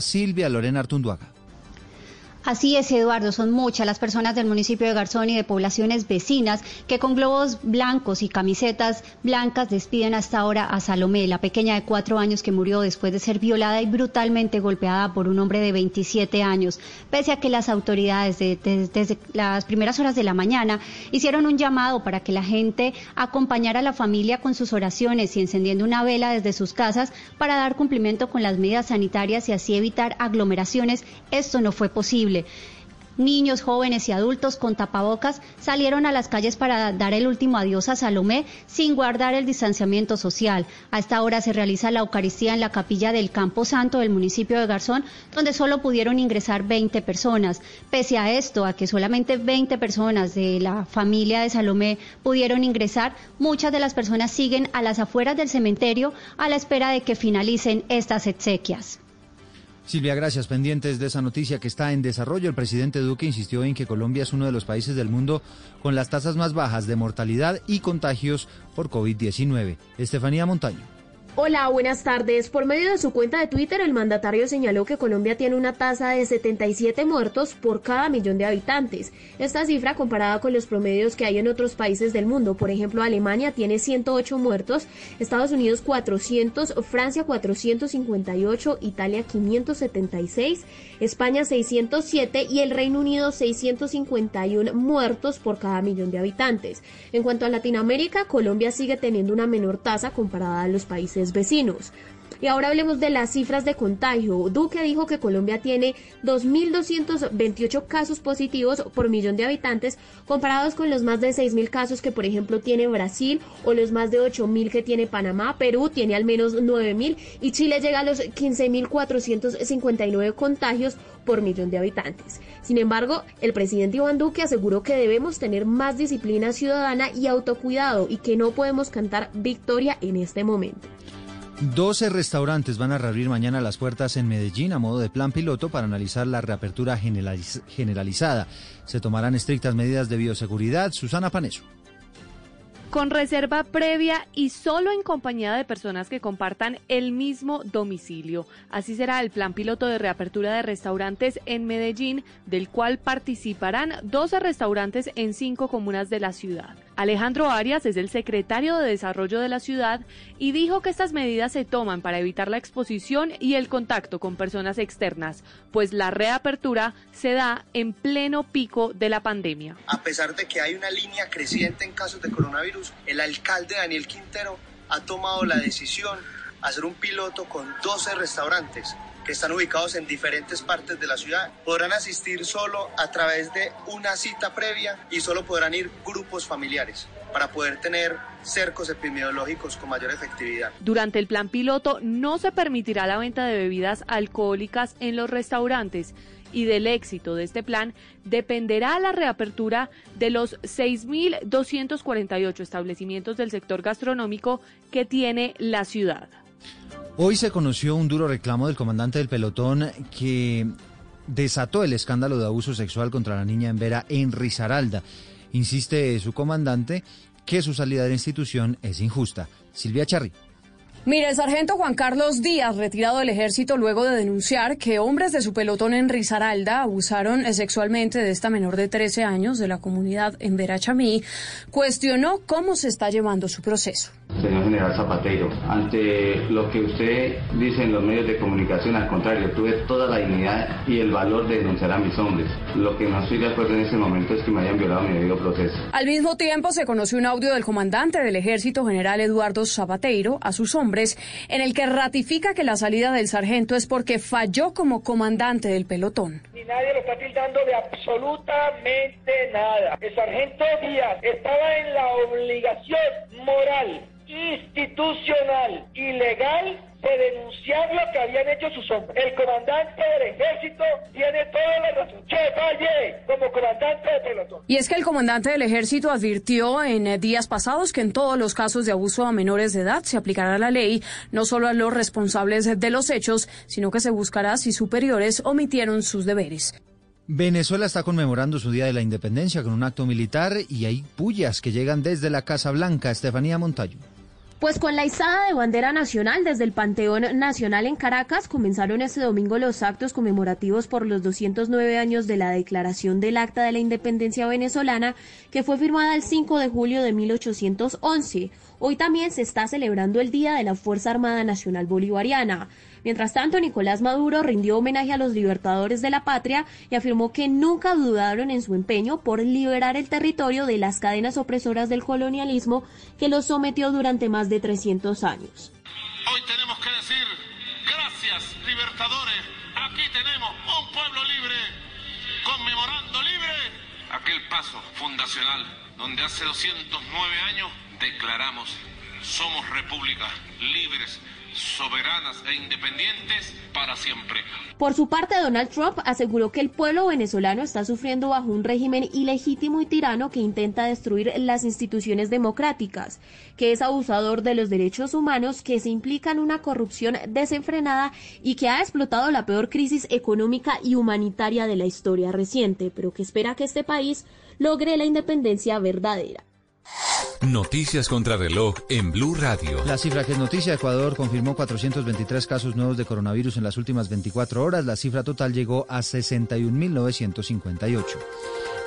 Silvia Lorena Artunduaga. Así es, Eduardo, son muchas las personas del municipio de Garzón y de poblaciones vecinas que con globos blancos y camisetas blancas despiden hasta ahora a Salomé, la pequeña de cuatro años que murió después de ser violada y brutalmente golpeada por un hombre de 27 años. Pese a que las autoridades desde las primeras horas de la mañana hicieron un llamado para que la gente acompañara a la familia con sus oraciones y encendiendo una vela desde sus casas para dar cumplimiento con las medidas sanitarias y así evitar aglomeraciones, esto no fue posible. Niños, jóvenes y adultos con tapabocas salieron a las calles para dar el último adiós a Salomé sin guardar el distanciamiento social. A esta hora se realiza la Eucaristía en la capilla del Campo Santo del municipio de Garzón, donde solo pudieron ingresar 20 personas. Pese a esto, a que solamente 20 personas de la familia de Salomé pudieron ingresar, muchas de las personas siguen a las afueras del cementerio a la espera de que finalicen estas exequias. Silvia, gracias. Pendientes de esa noticia que está en desarrollo, el presidente Duque insistió en que Colombia es uno de los países del mundo con las tasas más bajas de mortalidad y contagios por COVID-19. Estefanía Montaño. Hola, buenas tardes. Por medio de su cuenta de Twitter, el mandatario señaló que Colombia tiene una tasa de 77 muertos por cada millón de habitantes. Esta cifra comparada con los promedios que hay en otros países del mundo, por ejemplo, Alemania tiene 108 muertos, Estados Unidos 400, Francia 458, Italia 576, España 607 y el Reino Unido 651 muertos por cada millón de habitantes. En cuanto a Latinoamérica, Colombia sigue teniendo una menor tasa comparada a los países vecinos. Y ahora hablemos de las cifras de contagio. Duque dijo que Colombia tiene 2.228 casos positivos por millón de habitantes, comparados con los más de 6.000 casos que, por ejemplo, tiene Brasil o los más de 8.000 que tiene Panamá. Perú tiene al menos 9.000 y Chile llega a los 15.459 contagios por millón de habitantes. Sin embargo, el presidente Iván Duque aseguró que debemos tener más disciplina ciudadana y autocuidado y que no podemos cantar victoria en este momento. 12 restaurantes van a reabrir mañana las puertas en Medellín a modo de plan piloto para analizar la reapertura generalizada. Se tomarán estrictas medidas de bioseguridad. Susana Paneso con reserva previa y solo en compañía de personas que compartan el mismo domicilio. Así será el plan piloto de reapertura de restaurantes en Medellín, del cual participarán 12 restaurantes en cinco comunas de la ciudad. Alejandro Arias es el secretario de Desarrollo de la ciudad y dijo que estas medidas se toman para evitar la exposición y el contacto con personas externas, pues la reapertura se da en pleno pico de la pandemia. A pesar de que hay una línea creciente en casos de coronavirus, el alcalde Daniel Quintero ha tomado la decisión de hacer un piloto con 12 restaurantes que están ubicados en diferentes partes de la ciudad. Podrán asistir solo a través de una cita previa y solo podrán ir grupos familiares para poder tener cercos epidemiológicos con mayor efectividad. Durante el plan piloto no se permitirá la venta de bebidas alcohólicas en los restaurantes y del éxito de este plan dependerá la reapertura de los 6.248 establecimientos del sector gastronómico que tiene la ciudad. Hoy se conoció un duro reclamo del comandante del pelotón que desató el escándalo de abuso sexual contra la niña en Vera en Risaralda. Insiste su comandante que su salida de la institución es injusta. Silvia Charri. Mire, el sargento Juan Carlos Díaz, retirado del ejército luego de denunciar que hombres de su pelotón en Risaralda abusaron sexualmente de esta menor de 13 años de la comunidad en Verachamí, cuestionó cómo se está llevando su proceso. Señor General Zapatero, ante lo que usted dice en los medios de comunicación, al contrario, tuve toda la dignidad y el valor de denunciar a mis hombres. Lo que no estoy de acuerdo en este momento es que me hayan violado mi debido proceso. Al mismo tiempo, se conoció un audio del comandante del ejército general Eduardo Zapatero a sus hombres en el que ratifica que la salida del sargento es porque falló como comandante del pelotón. Ni nadie lo está tildando de absolutamente nada. El sargento Díaz estaba en la obligación moral, institucional y legal de denunciar lo que habían hecho sus hombres. El comandante del ejército tiene toda la razón. Que falle como comandante de pelotón. Y es que el comandante del ejército advirtió en eh, días pasados que en todos los casos de abuso a menores de edad se aplicará la ley, no solo a los responsables de los hechos, sino que se buscará si superiores omitieron sus deberes. Venezuela está conmemorando su Día de la Independencia con un acto militar y hay pullas que llegan desde la Casa Blanca. Estefanía Montayo. Pues con la izada de bandera nacional desde el Panteón Nacional en Caracas comenzaron este domingo los actos conmemorativos por los 209 años de la declaración del Acta de la Independencia venezolana que fue firmada el 5 de julio de 1811. Hoy también se está celebrando el Día de la Fuerza Armada Nacional Bolivariana. Mientras tanto, Nicolás Maduro rindió homenaje a los libertadores de la patria y afirmó que nunca dudaron en su empeño por liberar el territorio de las cadenas opresoras del colonialismo que los sometió durante más de 300 años. Hoy tenemos que decir, gracias libertadores, aquí tenemos un pueblo libre, conmemorando libre aquel paso fundacional donde hace 209 años declaramos, somos repúblicas libres soberanas e independientes para siempre. Por su parte, Donald Trump aseguró que el pueblo venezolano está sufriendo bajo un régimen ilegítimo y tirano que intenta destruir las instituciones democráticas, que es abusador de los derechos humanos, que se implica en una corrupción desenfrenada y que ha explotado la peor crisis económica y humanitaria de la historia reciente, pero que espera que este país logre la independencia verdadera. Noticias contra reloj en Blue Radio. La cifra que es noticia, Ecuador confirmó 423 casos nuevos de coronavirus en las últimas 24 horas. La cifra total llegó a 61.958.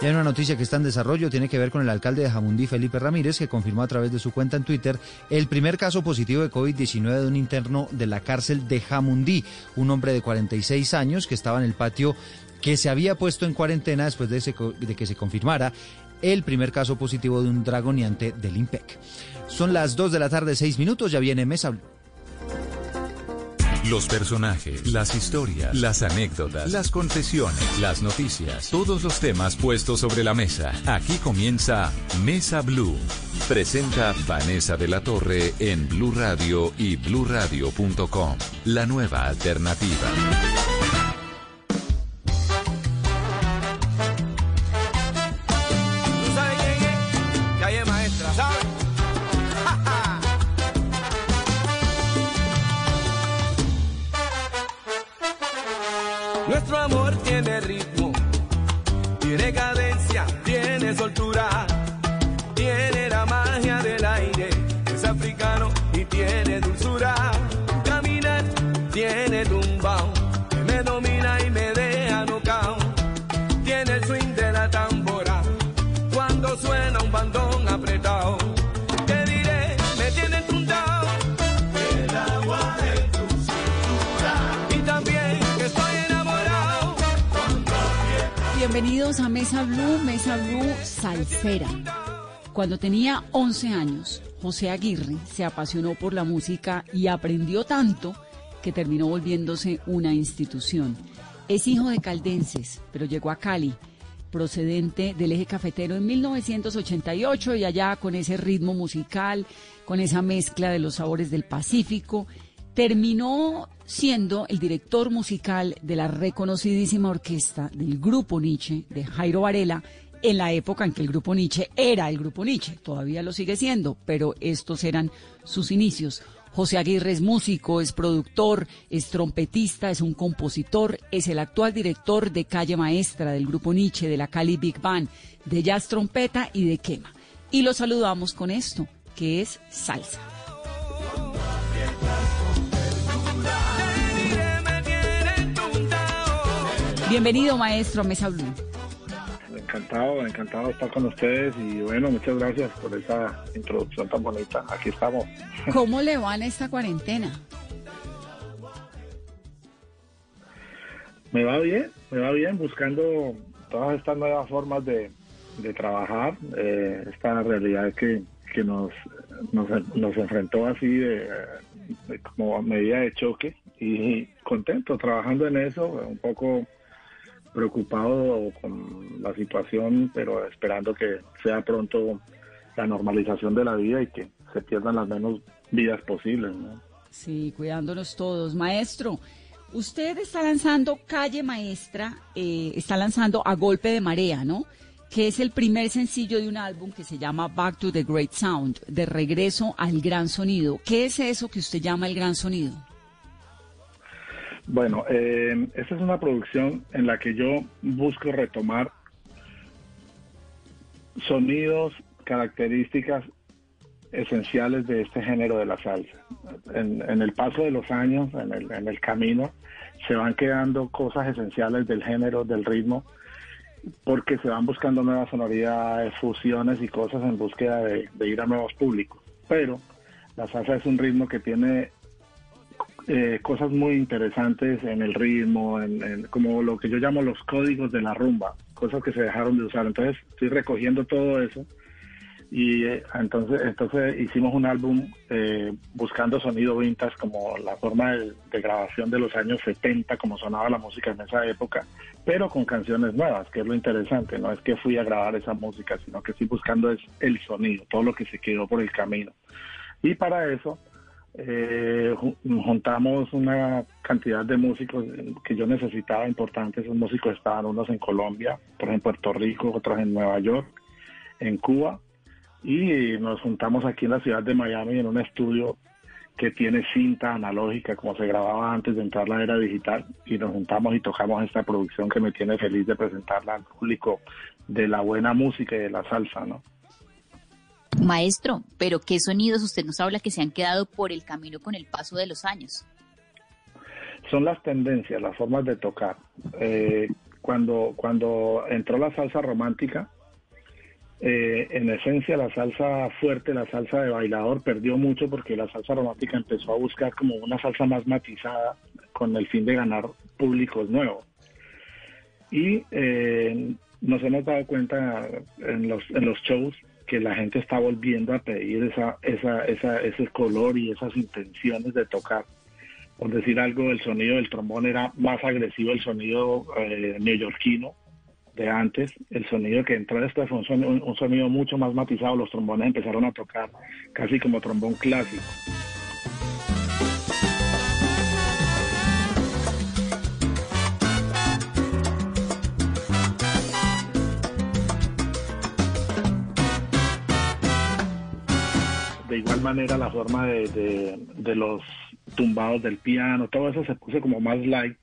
Y hay una noticia que está en desarrollo, tiene que ver con el alcalde de Jamundí, Felipe Ramírez, que confirmó a través de su cuenta en Twitter el primer caso positivo de COVID-19 de un interno de la cárcel de Jamundí, un hombre de 46 años que estaba en el patio que se había puesto en cuarentena después de, que se confirmara el primer caso positivo de un dragoniante del IMPEC. Son las 2 de la tarde, 6 minutos, ya viene Mesa. Los personajes, las historias, las anécdotas, las confesiones, las noticias, todos los temas puestos sobre la mesa. Aquí comienza Mesa Blue. Presenta Vanessa de la Torre en Blue Radio y bluradio.com. La nueva alternativa. Tenía 11 años, José Aguirre se apasionó por la música y aprendió tanto que terminó volviéndose una institución. Es hijo de caldenses, pero llegó a Cali, procedente del eje cafetero en 1988 y allá con ese ritmo musical, con esa mezcla de los sabores del Pacífico, terminó siendo el director musical de la reconocidísima orquesta del Grupo Nietzsche de Jairo Varela en la época en que el Grupo Nietzsche era el Grupo Nietzsche, todavía lo sigue siendo, pero estos eran sus inicios. José Aguirre es músico, es productor, es trompetista, es un compositor, es el actual director de Calle Maestra del Grupo Nietzsche, de la Cali Big Band, de Jazz Trompeta y de Quema. Y lo saludamos con esto, que es salsa. Bienvenido, maestro, a Mesa Blue. Encantado, encantado de estar con ustedes y bueno, muchas gracias por esa introducción tan bonita. Aquí estamos. ¿Cómo le va en esta cuarentena? Me va bien, me va bien buscando todas estas nuevas formas de, de trabajar, eh, esta realidad que, que nos, nos, nos enfrentó así de, de como medida de choque y contento trabajando en eso, un poco preocupado con la situación, pero esperando que sea pronto la normalización de la vida y que se pierdan las menos vidas posibles. Sí, cuidándonos todos. Maestro, usted está lanzando Calle Maestra, eh, está lanzando A Golpe de Marea, ¿no? Que es el primer sencillo de un álbum que se llama Back to the Great Sound, de regreso al gran sonido. ¿Qué es eso que usted llama el gran sonido? Bueno, eh, esta es una producción en la que yo busco retomar sonidos, características esenciales de este género de la salsa. En, en el paso de los años, en el, en el camino, se van quedando cosas esenciales del género, del ritmo, porque se van buscando nuevas sonoridades, fusiones y cosas en búsqueda de, de ir a nuevos públicos. Pero la salsa es un ritmo que tiene eh, cosas muy interesantes en el ritmo, en, como lo que yo llamo los códigos de la rumba, cosas que se dejaron de usar. Entonces estoy recogiendo todo eso y eh, entonces entonces hicimos un álbum eh, buscando sonido vintage como la forma de, de, grabación de los años 70 como sonaba la música en esa época pero con canciones nuevas que es lo interesante no es que fui a grabar esa música sino que estoy buscando es el sonido todo lo que se quedó por el camino y para eso eh, juntamos una cantidad de músicos que yo necesitaba importantes esos músicos estaban unos en Colombia otros en Puerto Rico otros en Nueva York en Cuba y nos juntamos aquí en la ciudad de Miami en un estudio que tiene cinta analógica como se grababa antes de entrar la era digital y nos juntamos y tocamos esta producción que me tiene feliz de presentarla al público de la buena música y de la salsa, ¿no? Maestro, pero ¿qué sonidos usted nos habla que se han quedado por el camino con el paso de los años? Son las tendencias, las formas de tocar. Eh, cuando, cuando entró la salsa romántica, eh, en esencia la salsa fuerte, la salsa de bailador perdió mucho porque la salsa romántica empezó a buscar como una salsa más matizada con el fin de ganar públicos nuevos. Y eh, nos hemos dado cuenta en los, en los shows que la gente está volviendo a pedir esa, esa, esa, ese color y esas intenciones de tocar. Por decir algo, el sonido del trombón era más agresivo, el sonido eh, neoyorquino, de antes, el sonido que entró después fue un sonido, un sonido mucho más matizado, los trombones empezaron a tocar casi como trombón clásico. De igual manera la forma de, de, los tumbados del piano, todo eso se puso como más light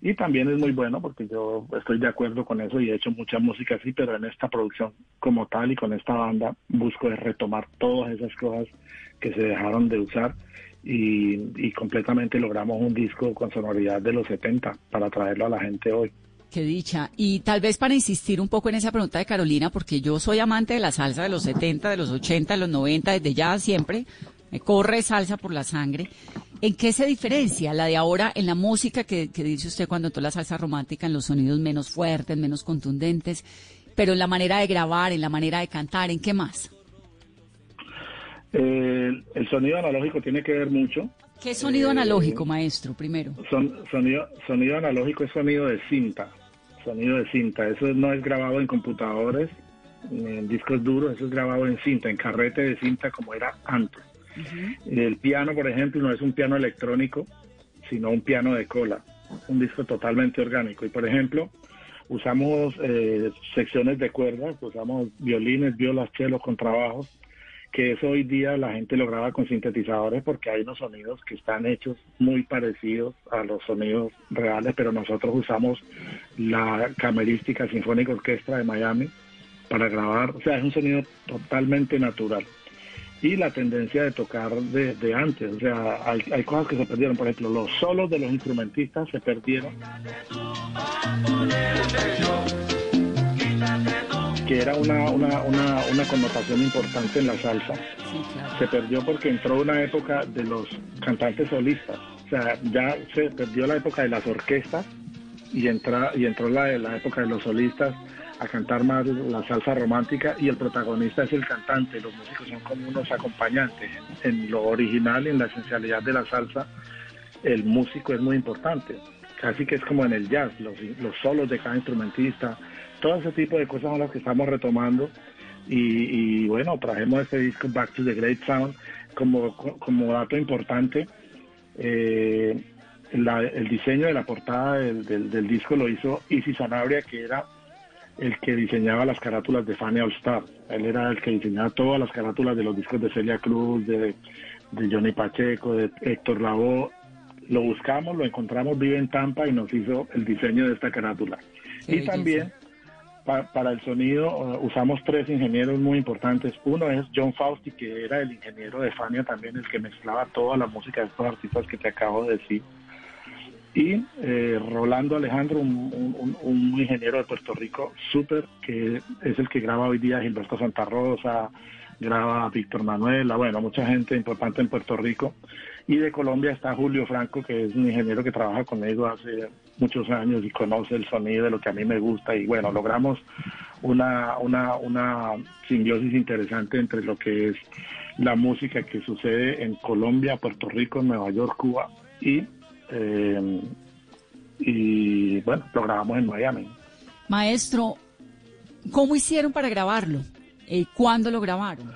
y también es muy bueno porque yo estoy de acuerdo con eso y he hecho mucha música así, pero en esta producción como tal y con esta banda busco retomar todas esas cosas que se dejaron de usar y completamente logramos un disco con sonoridad de los 70 para traerlo a la gente hoy. Qué dicha. Y tal vez para insistir un poco en esa pregunta de Carolina, porque yo soy amante de la salsa de los 70, de los 80, de los 90, desde ya siempre. Me corre salsa por la sangre. ¿En qué se diferencia la de ahora en la música que, que dice usted cuando entró la salsa romántica, en los sonidos menos fuertes, menos contundentes, pero en la manera de grabar, en la manera de cantar, ¿en qué más? Eh, el sonido analógico tiene que ver mucho. ¿Qué sonido eh, analógico, maestro, primero? Son, sonido, sonido analógico es sonido de cinta, sonido de cinta. Eso no es grabado en computadores, en discos duros, eso es grabado en cinta, en carrete de cinta como era antes. El piano, por ejemplo, no es un piano electrónico, sino un piano de cola, un disco totalmente orgánico. Y, por ejemplo, usamos eh, secciones de cuerdas, usamos violines, violas, chelos, contrabajos, que eso hoy día la gente lo graba con sintetizadores porque hay unos sonidos que están hechos muy parecidos a los sonidos reales, pero nosotros usamos la Camerística Sinfónica Orquestra de Miami para grabar, o sea, es un sonido totalmente natural y la tendencia de tocar desde de antes. O sea, hay, hay, cosas que se perdieron. Por ejemplo, los solos de los instrumentistas se perdieron. Que era una, una, una, una connotación importante en la salsa. Sí, claro. Se perdió porque entró una época de los cantantes solistas. O sea, ya se perdió la época de las orquestas y, entra, y entró la, la época de los solistas a cantar más la salsa romántica y el protagonista es el cantante, los músicos son como unos acompañantes. En lo original, en la esencialidad de la salsa, el músico es muy importante, casi que es como en el jazz, los, los solos de cada instrumentista, todo ese tipo de cosas son las que estamos retomando y, y bueno, trajimos este disco Back to the Great Sound como, como dato importante. Eh, la, el diseño de la portada del, del, del, disco lo hizo Isi Sanabria, que era el que diseñaba las carátulas de Fanny All Star. Él era el que diseñaba todas las carátulas de los discos de Celia Cruz, de, de Johnny Pacheco, de Héctor Lavoe. Lo buscamos, lo encontramos, vive en Tampa y nos hizo el diseño de esta carátula. Sí, y también para el sonido usamos tres ingenieros muy importantes. Uno es John Fausti, que era el ingeniero de Fania también, el que mezclaba toda la música de estos artistas que te acabo de decir. Y eh, Rolando Alejandro, un, ingeniero de Puerto Rico súper, que es el que graba hoy día Gilberto Santa Rosa, graba Víctor Manuel, bueno, mucha gente importante en Puerto Rico. Y de Colombia está Julio Franco, que es un ingeniero que trabaja conmigo hace muchos años y conoce el sonido de lo que a mí me gusta. Y bueno, logramos una, una, una simbiosis interesante entre lo que es la música que sucede en Colombia, Puerto Rico, Nueva York, Cuba y, eh, y bueno, lo grabamos en Miami. Maestro, ¿cómo hicieron para grabarlo? Eh, ¿Cuándo lo grabaron?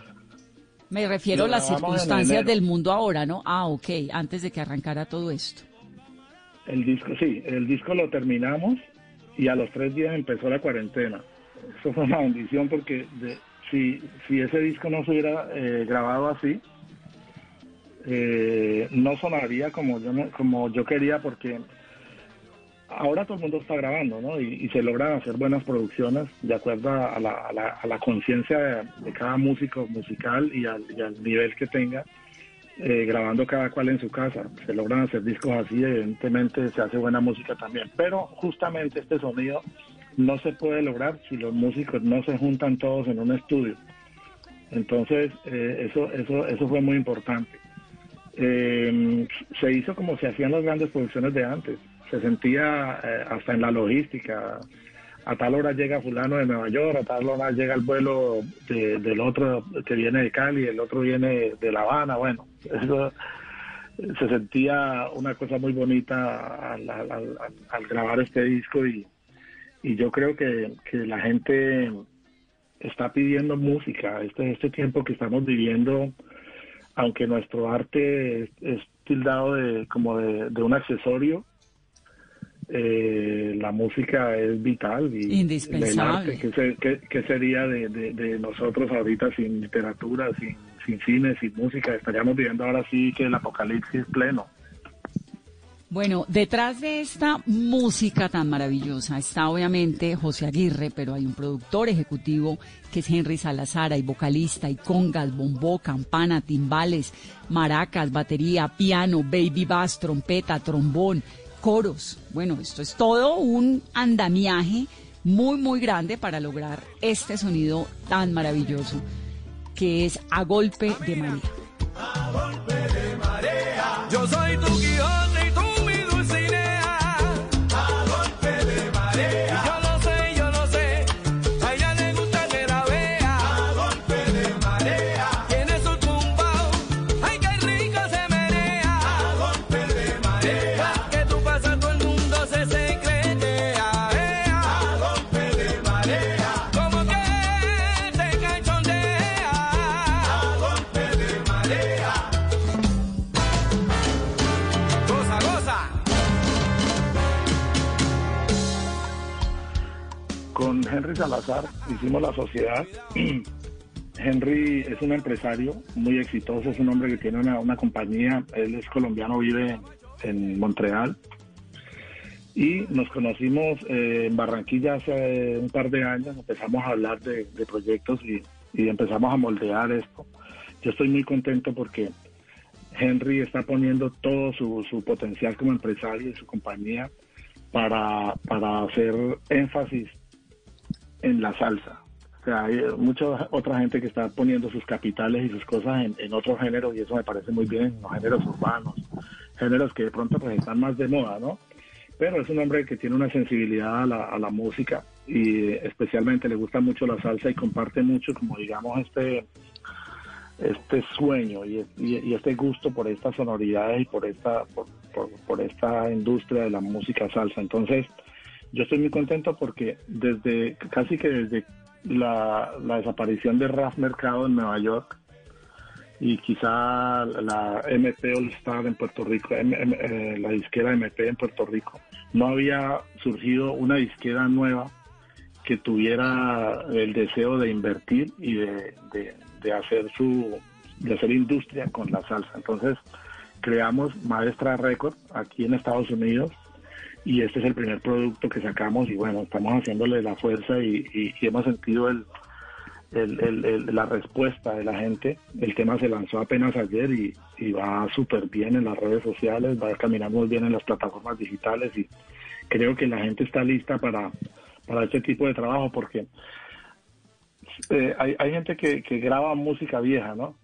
Me refiero a las circunstancias del mundo ahora, ¿no? Ah, ok, antes de que arrancara todo esto. El disco, sí, el disco lo terminamos y a los tres días empezó la cuarentena. Eso fue una bendición porque si, si ese disco no se hubiera eh, grabado así, eh, no sonaría como yo, como yo quería porque ahora todo el mundo está grabando, ¿no? Y, se logran hacer buenas producciones de acuerdo a la, a la, conciencia de, cada músico musical y al, nivel que tenga, eh, grabando cada cual en su casa. Se logran hacer discos así, evidentemente se hace buena música también. Pero justamente este sonido no se puede lograr si los músicos no se juntan todos en un estudio. Entonces, eh, eso, eso, eso fue muy importante. Eh, se hizo como se hacían las grandes producciones de antes se sentía eh, hasta en la logística. A tal hora llega fulano de Nueva York, a tal hora llega el vuelo del otro que viene de Cali, el otro viene de La Habana. Bueno, eso se sentía una cosa muy bonita al, grabar este disco y, y yo creo que, la gente está pidiendo música. Este, este tiempo que estamos viviendo, aunque nuestro arte es, tildado de, como de un accesorio, eh, la música es vital y indispensable. ¿qué, sería de, nosotros ahorita sin literatura, sin, sin cine, sin música? Estaríamos viviendo ahora sí que el apocalipsis pleno. Bueno, detrás de esta música tan maravillosa está obviamente José Aguirre, pero hay un productor ejecutivo que es Henry Salazar, hay vocalista, y congas, bombó, campana, timbales, maracas, batería, piano, baby bass, trompeta, trombón, coros. Bueno, esto es todo un andamiaje muy, muy grande para lograr este sonido tan maravilloso que es a golpe de marea. Salazar hicimos la sociedad. Henry es un empresario muy exitoso, es un hombre que tiene una, compañía, él es colombiano, vive en Montreal. Y nos conocimos eh, en Barranquilla hace un par de años, empezamos a hablar de, proyectos y, empezamos a moldear esto. Yo estoy muy contento porque Henry está poniendo todo su, su potencial como empresario y su compañía para, para hacer énfasis en la salsa. O sea, hay mucha otra gente que está poniendo sus capitales y sus cosas en, en otros géneros y eso me parece muy bien, los géneros urbanos, géneros que de pronto pues están más de moda, ¿no? Pero es un hombre que tiene una sensibilidad a la, música y especialmente le gusta mucho la salsa y comparte mucho, como digamos, este este sueño y, y, este gusto por estas sonoridades y por esta por, por esta industria de la música salsa. Entonces, yo estoy muy contento porque desde casi que desde la, desaparición de Raf Mercado en Nueva York y quizá la MP All Star en Puerto Rico, eh, la disquera MP en Puerto Rico, no había surgido una disquera nueva que tuviera el deseo de invertir y de, de hacer su de hacer industria con la salsa. Entonces creamos Maestra Record aquí en Estados Unidos y este es el primer producto que sacamos y bueno, estamos haciéndole la fuerza y, hemos sentido el, la respuesta de la gente. El tema se lanzó apenas ayer y, va súper bien en las redes sociales, va a caminar muy bien en las plataformas digitales y creo que la gente está lista para, para este tipo de trabajo porque eh, hay, hay gente que, que graba música vieja, ¿no?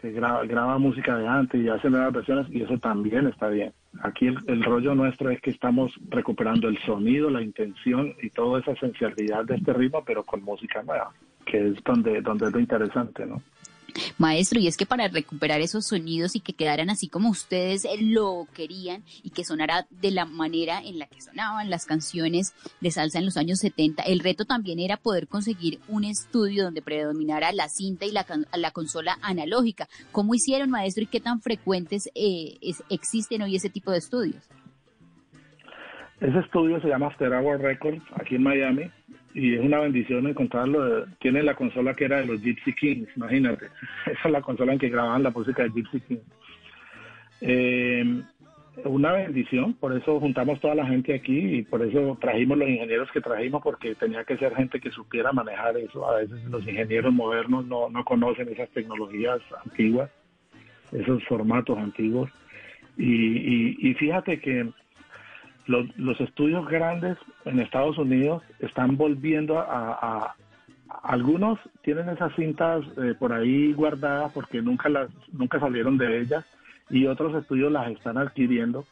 Que graba, graba música de antes y hace nuevas versiones y eso también está bien. Aquí el, rollo nuestro es que estamos recuperando el sonido, la intención y toda esa esencialidad de este ritmo, pero con música nueva, que es donde, donde es lo interesante, ¿no? Maestro, y es que para recuperar esos sonidos y que quedaran así como ustedes lo querían y que sonara de la manera en la que sonaban las canciones de salsa en los años 70, el reto también era poder conseguir un estudio donde predominara la cinta y la, la consola analógica. ¿Cómo hicieron, maestro, y qué tan frecuentes eh, existen hoy ese tipo de estudios? Ese estudio se llama After Records, aquí en Miami, y es una bendición encontrarlo. Tiene la consola que era de los Gypsy Kings, imagínate. Esa es la consola en que grababan la música de Gypsy Kings. Eh, una bendición, por eso juntamos toda la gente aquí y por eso trajimos los ingenieros que trajimos, porque tenía que ser gente que supiera manejar eso. A veces los ingenieros modernos no, no conocen esas tecnologías antiguas, esos formatos antiguos. y, y fíjate que los, estudios grandes en Estados Unidos están volviendo a, algunos tienen esas cintas eh, por ahí guardadas porque nunca las nunca salieron de ellas y otros estudios las están adquiriendo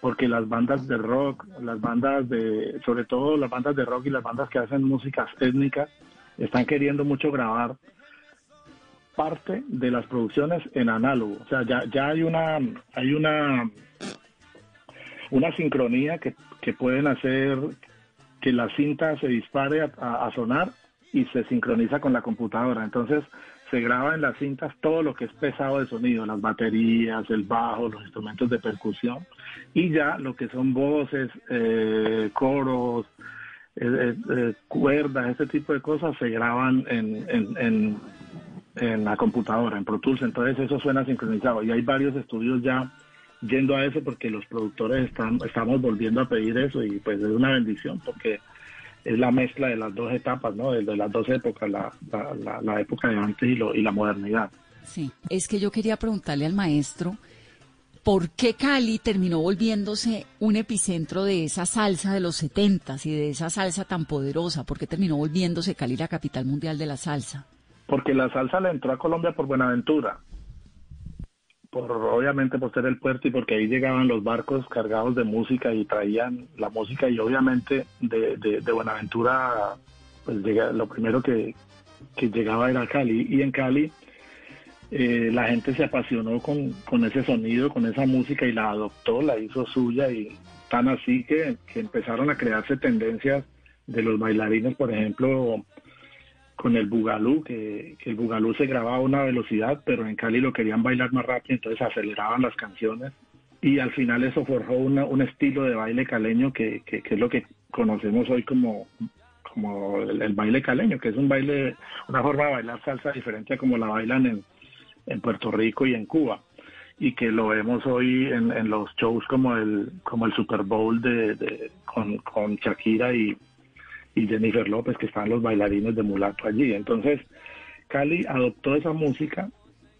porque las bandas de rock, las bandas de sobre todo las bandas de rock y las bandas que hacen músicas étnicas están queriendo mucho grabar parte de las producciones en análogo, o sea, ya ya hay una hay una una sincronía que, pueden hacer que la cinta se dispare a, sonar y se sincroniza con la computadora. Entonces se graba en las cintas todo lo que es pesado de sonido, las baterías, el bajo, los instrumentos de percusión y ya lo que son voces, eh, coros, eh, eh, cuerdas, este tipo de cosas se graban en, en, en la computadora, en Pro Tools. Entonces eso suena sincronizado y hay varios estudios ya yendo a eso porque los productores están, estamos volviendo a pedir eso y pues es una bendición porque es la mezcla de las dos etapas, ¿no? De, las dos épocas, la, la, época de antes y, lo, y la modernidad. Sí, es que yo quería preguntarle al maestro por qué Cali terminó volviéndose un epicentro de esa salsa de los setentas y de esa salsa tan poderosa. ¿Por qué terminó volviéndose Cali la capital mundial de la salsa? Porque la salsa le entró a Colombia por Buenaventura por obviamente por ser el puerto y porque ahí llegaban los barcos cargados de música y traían la música y obviamente de, de, Buenaventura pues llega, lo primero que, llegaba era Cali. Y en Cali eh, la gente se apasionó con, con, ese sonido, con esa música y la adoptó, la hizo suya y tan así que, que empezaron a crearse tendencias de los bailarines, por ejemplo, con el bugalú, que, el bugalú se grababa a una velocidad, pero en Cali lo querían bailar más rápido, entonces aceleraban las canciones. Y al final eso forjó un estilo de baile caleño que, es lo que conocemos hoy como, el, baile caleño, que es un baile, una forma de bailar salsa diferente a como la bailan en, Puerto Rico y en Cuba y que lo vemos hoy en, en los shows como el como el Super Bowl de, con, con Shakira y, y Jennifer López, que están los bailarines de mulato allí. Entonces, Cali adoptó esa música,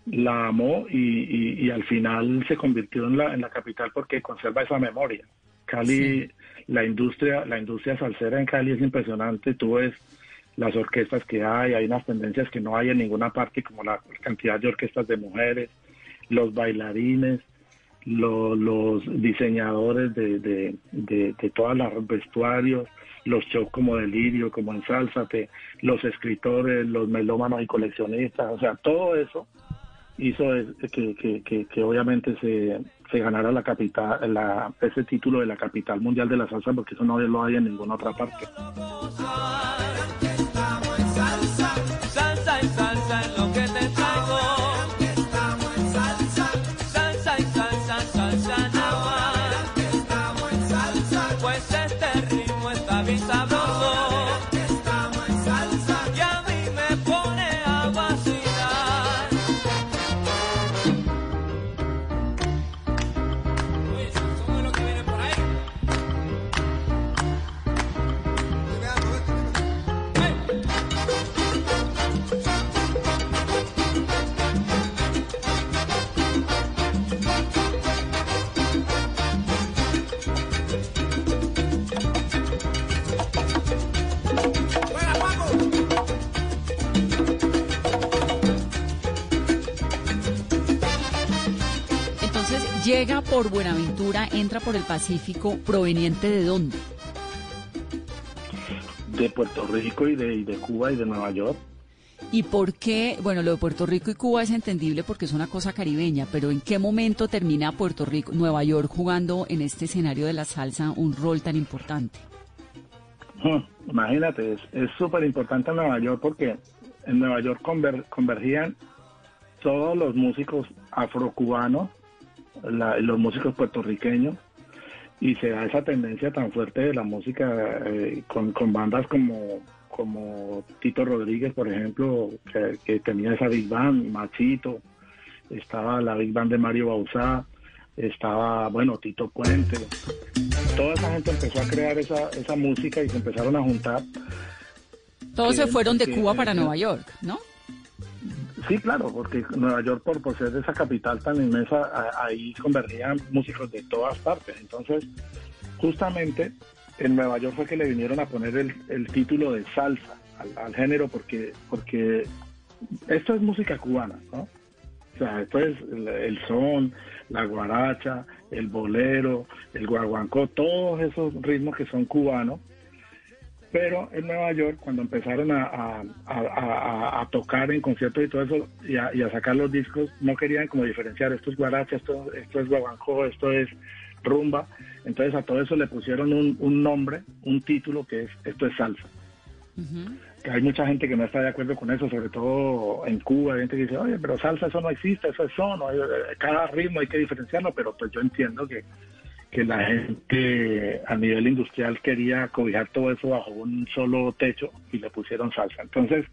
la amó y, al final se convirtió en la, en la capital porque conserva esa memoria. Cali, la industria, la industria salsera en Cali es impresionante. Tú ves las orquestas que hay, hay unas tendencias que no hay en ninguna parte, como la cantidad de orquestas de mujeres, los bailarines, los diseñadores de, de, de, de todos los vestuarios, los shows como Delirio, como Ensálzate, los escritores, los melómanos y coleccionistas, o sea, todo eso hizo que, que, que, obviamente se, se, ganara la capital, la, ese título de la capital mundial de la salsa, porque eso no lo hay en ninguna otra parte. Llega por Buenaventura, entra por el Pacífico, proveniente de dónde? De Puerto Rico y de, y de Cuba y de Nueva York. ¿Y por qué? Bueno, lo de Puerto Rico y Cuba es entendible porque es una cosa caribeña, pero ¿en qué momento termina Puerto Rico, Nueva York jugando en este escenario de la salsa un rol tan importante? Imagínate, es súper importante Nueva York porque en Nueva York convergían todos los músicos afrocubanos, los músicos puertorriqueños, y se da esa tendencia tan fuerte de la música eh, con, bandas como, como Tito Rodríguez, por ejemplo, que, tenía esa big band, Machito, estaba la big band de Mario Bauzá, estaba, bueno, Tito Puente. Toda esa gente empezó a crear esa, esa música y se empezaron a juntar. Todos se fueron de Cuba para Nueva York, ¿no? Sí, claro, porque Nueva York, por, por ser esa capital tan inmensa, ahí convergían músicos de todas partes. Entonces, justamente en Nueva York fue que le vinieron a poner el, título de salsa al, género, porque, porque esto es música cubana, ¿no? O sea, esto es el, son, la guaracha, el bolero, el guaguancó, todos esos ritmos que son cubanos pero en Nueva York, cuando empezaron a, tocar en conciertos y todo eso, y a, sacar los discos, no querían como diferenciar, esto es guaracha, esto, esto es guaguancó, esto es rumba. Entonces a todo eso le pusieron un, nombre, un título que es, esto es salsa. hay mucha gente que no está de acuerdo con eso, sobre todo en Cuba, hay gente que dice, oye, pero salsa eso no existe, eso es son, cada ritmo hay que diferenciarlo, pero pues yo entiendo que que la gente a nivel industrial quería cobijar todo eso bajo un solo techo y le pusieron salsa. Entonces,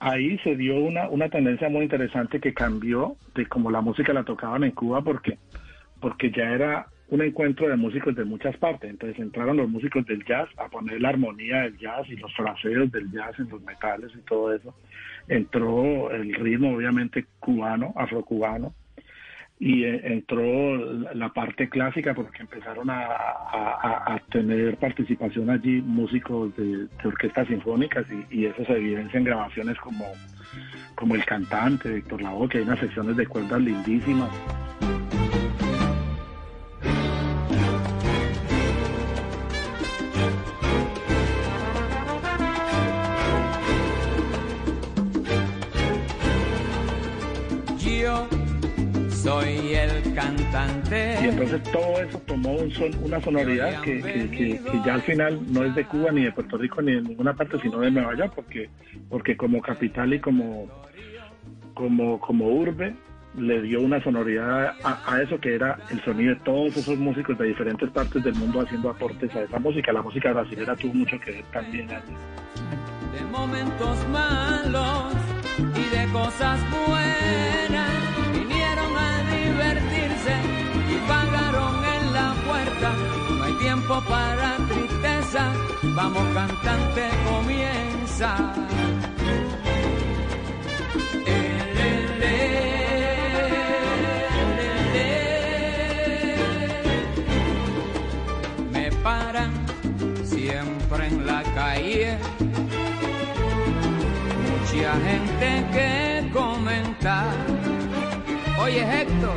ahí se dio una, una tendencia muy interesante que cambió de como la música la tocaban en Cuba porque, porque ya era un encuentro de músicos de muchas partes. Entonces entraron los músicos del jazz a poner la armonía del jazz y los fraseos del jazz en los metales y todo eso. Entró el ritmo obviamente cubano, afrocubano y eh, entró la parte clásica porque empezaron a, tener participación allí músicos de, orquestas sinfónicas y, eso se evidencia en grabaciones como, como El Cantante, Víctor Lavoe, que hay unas secciones de cuerdas lindísimas. Soy el cantante. Y entonces todo eso tomó un una sonoridad que, ya al final no es de Cuba ni de Puerto Rico ni de ninguna parte, sino de Nueva York, porque, porque como capital y como, como, como urbe le dio una sonoridad a, eso que era el sonido de todos esos músicos de diferentes partes del mundo haciendo aportes a esa música. La música brasileña tuvo mucho que ver también allí. De momentos malos y de cosas buenas No hay tiempo para tristeza, vamos cantante comienza. Me paran siempre en la calle. Mucha gente que comentar. Oye Héctor,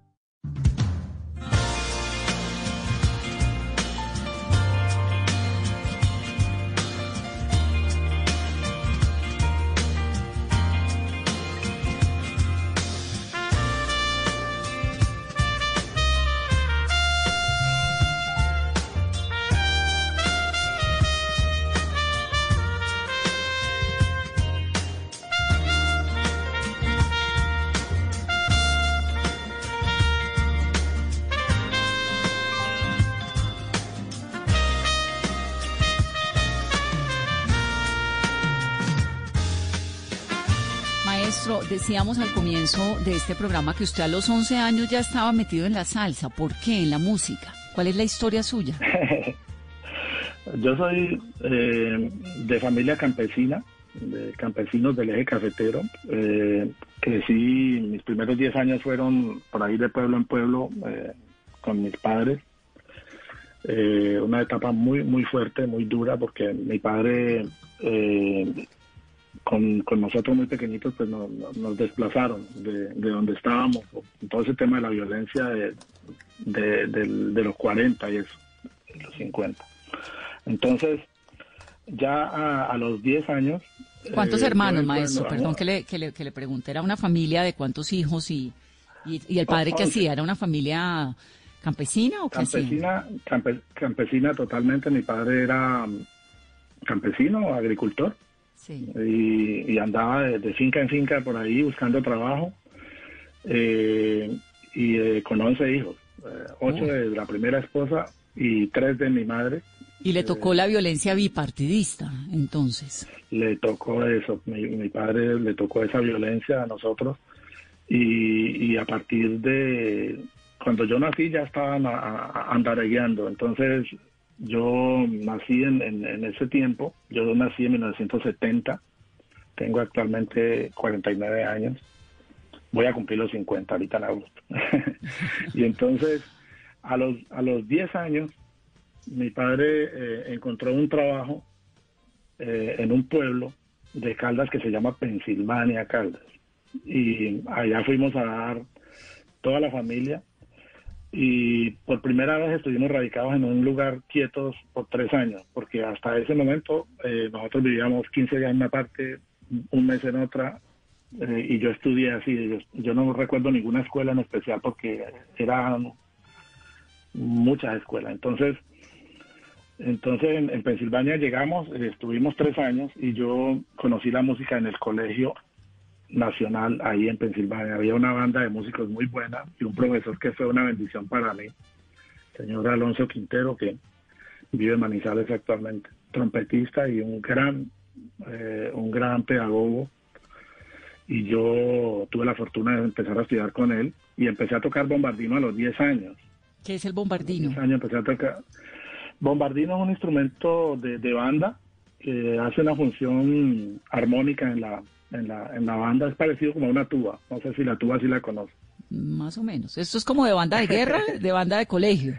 Decíamos al comienzo de este programa que usted a los 11 años ya estaba metido en la salsa. ¿Por qué? En la música. ¿Cuál es la historia suya? Yo soy eh, de familia campesina, de campesinos del eje cafetero. Eh, crecí, mis primeros 10 años fueron por ahí de pueblo en pueblo eh, con mis padres. Eh, una etapa muy, muy fuerte, muy dura, porque mi padre, con, con nosotros muy pequeñitos, pues nos, nos desplazaron de, de donde estábamos. Todo ese tema de la violencia de, de, de los 40 y eso, los 50. Entonces, ya a, a los 10 años... ¿Cuántos eh, hermanos, maestro? Perdón que le, que, le, que le pregunte. ¿Era una familia de cuántos hijos y, y, y el padre qué Once. hacía? ¿Era una familia campesina o qué hacía? Campesina, campe- campesina totalmente. Mi padre era mm, campesino, agricultor, Sí. y, y andaba de, de finca en finca por ahí buscando trabajo. eh, y eh, con 11 hijos, eh, ocho de la primera esposa y tres de mi madre. Y le tocó la violencia bipartidista, entonces. Le tocó eso, mi, mi padre le tocó esa violencia a nosotros. Y, y a partir de cuando yo nací ya estaban a- a- andaregueando. Entonces yo nací en, en- ese tiempo, yo nací en 1970, tengo actualmente 49 años, voy a cumplir los 50 ahorita en agosto. y entonces a los, a los 10 años mi padre eh, encontró un trabajo eh, en un pueblo de Caldas que se llama Pensilvania, Caldas. Y allá fuimos a dar toda la familia y por primera vez estuvimos radicados en un lugar quietos por tres años, porque hasta ese momento eh, nosotros vivíamos 15 días en una parte, un mes en otra, eh, y yo estudié así. Yo, no recuerdo ninguna escuela en especial porque eran muchas escuelas. Entonces, entonces en, en Pensilvania llegamos, eh, estuvimos tres años y yo conocí la música en el colegio nacional ahí en Pensilvania. Había una banda de músicos muy buena y un profesor que fue una bendición para mí, señor Alonso Quintero, que vive en Manizales actualmente, trompetista y un gran, eh, un gran pedagogo. Y yo tuve la fortuna de empezar a estudiar con él y empecé a tocar bombardino a los 10 años. ¿Qué es el bombardino? 10 años empecé a tocar. Bombardino es un instrumento de, de banda que hace una función armónica en la, en, la, en la banda. Es parecido como a una tuba. No sé si la tuba sí la conoce. Más o menos. Esto es como de banda de guerra, de banda de colegio.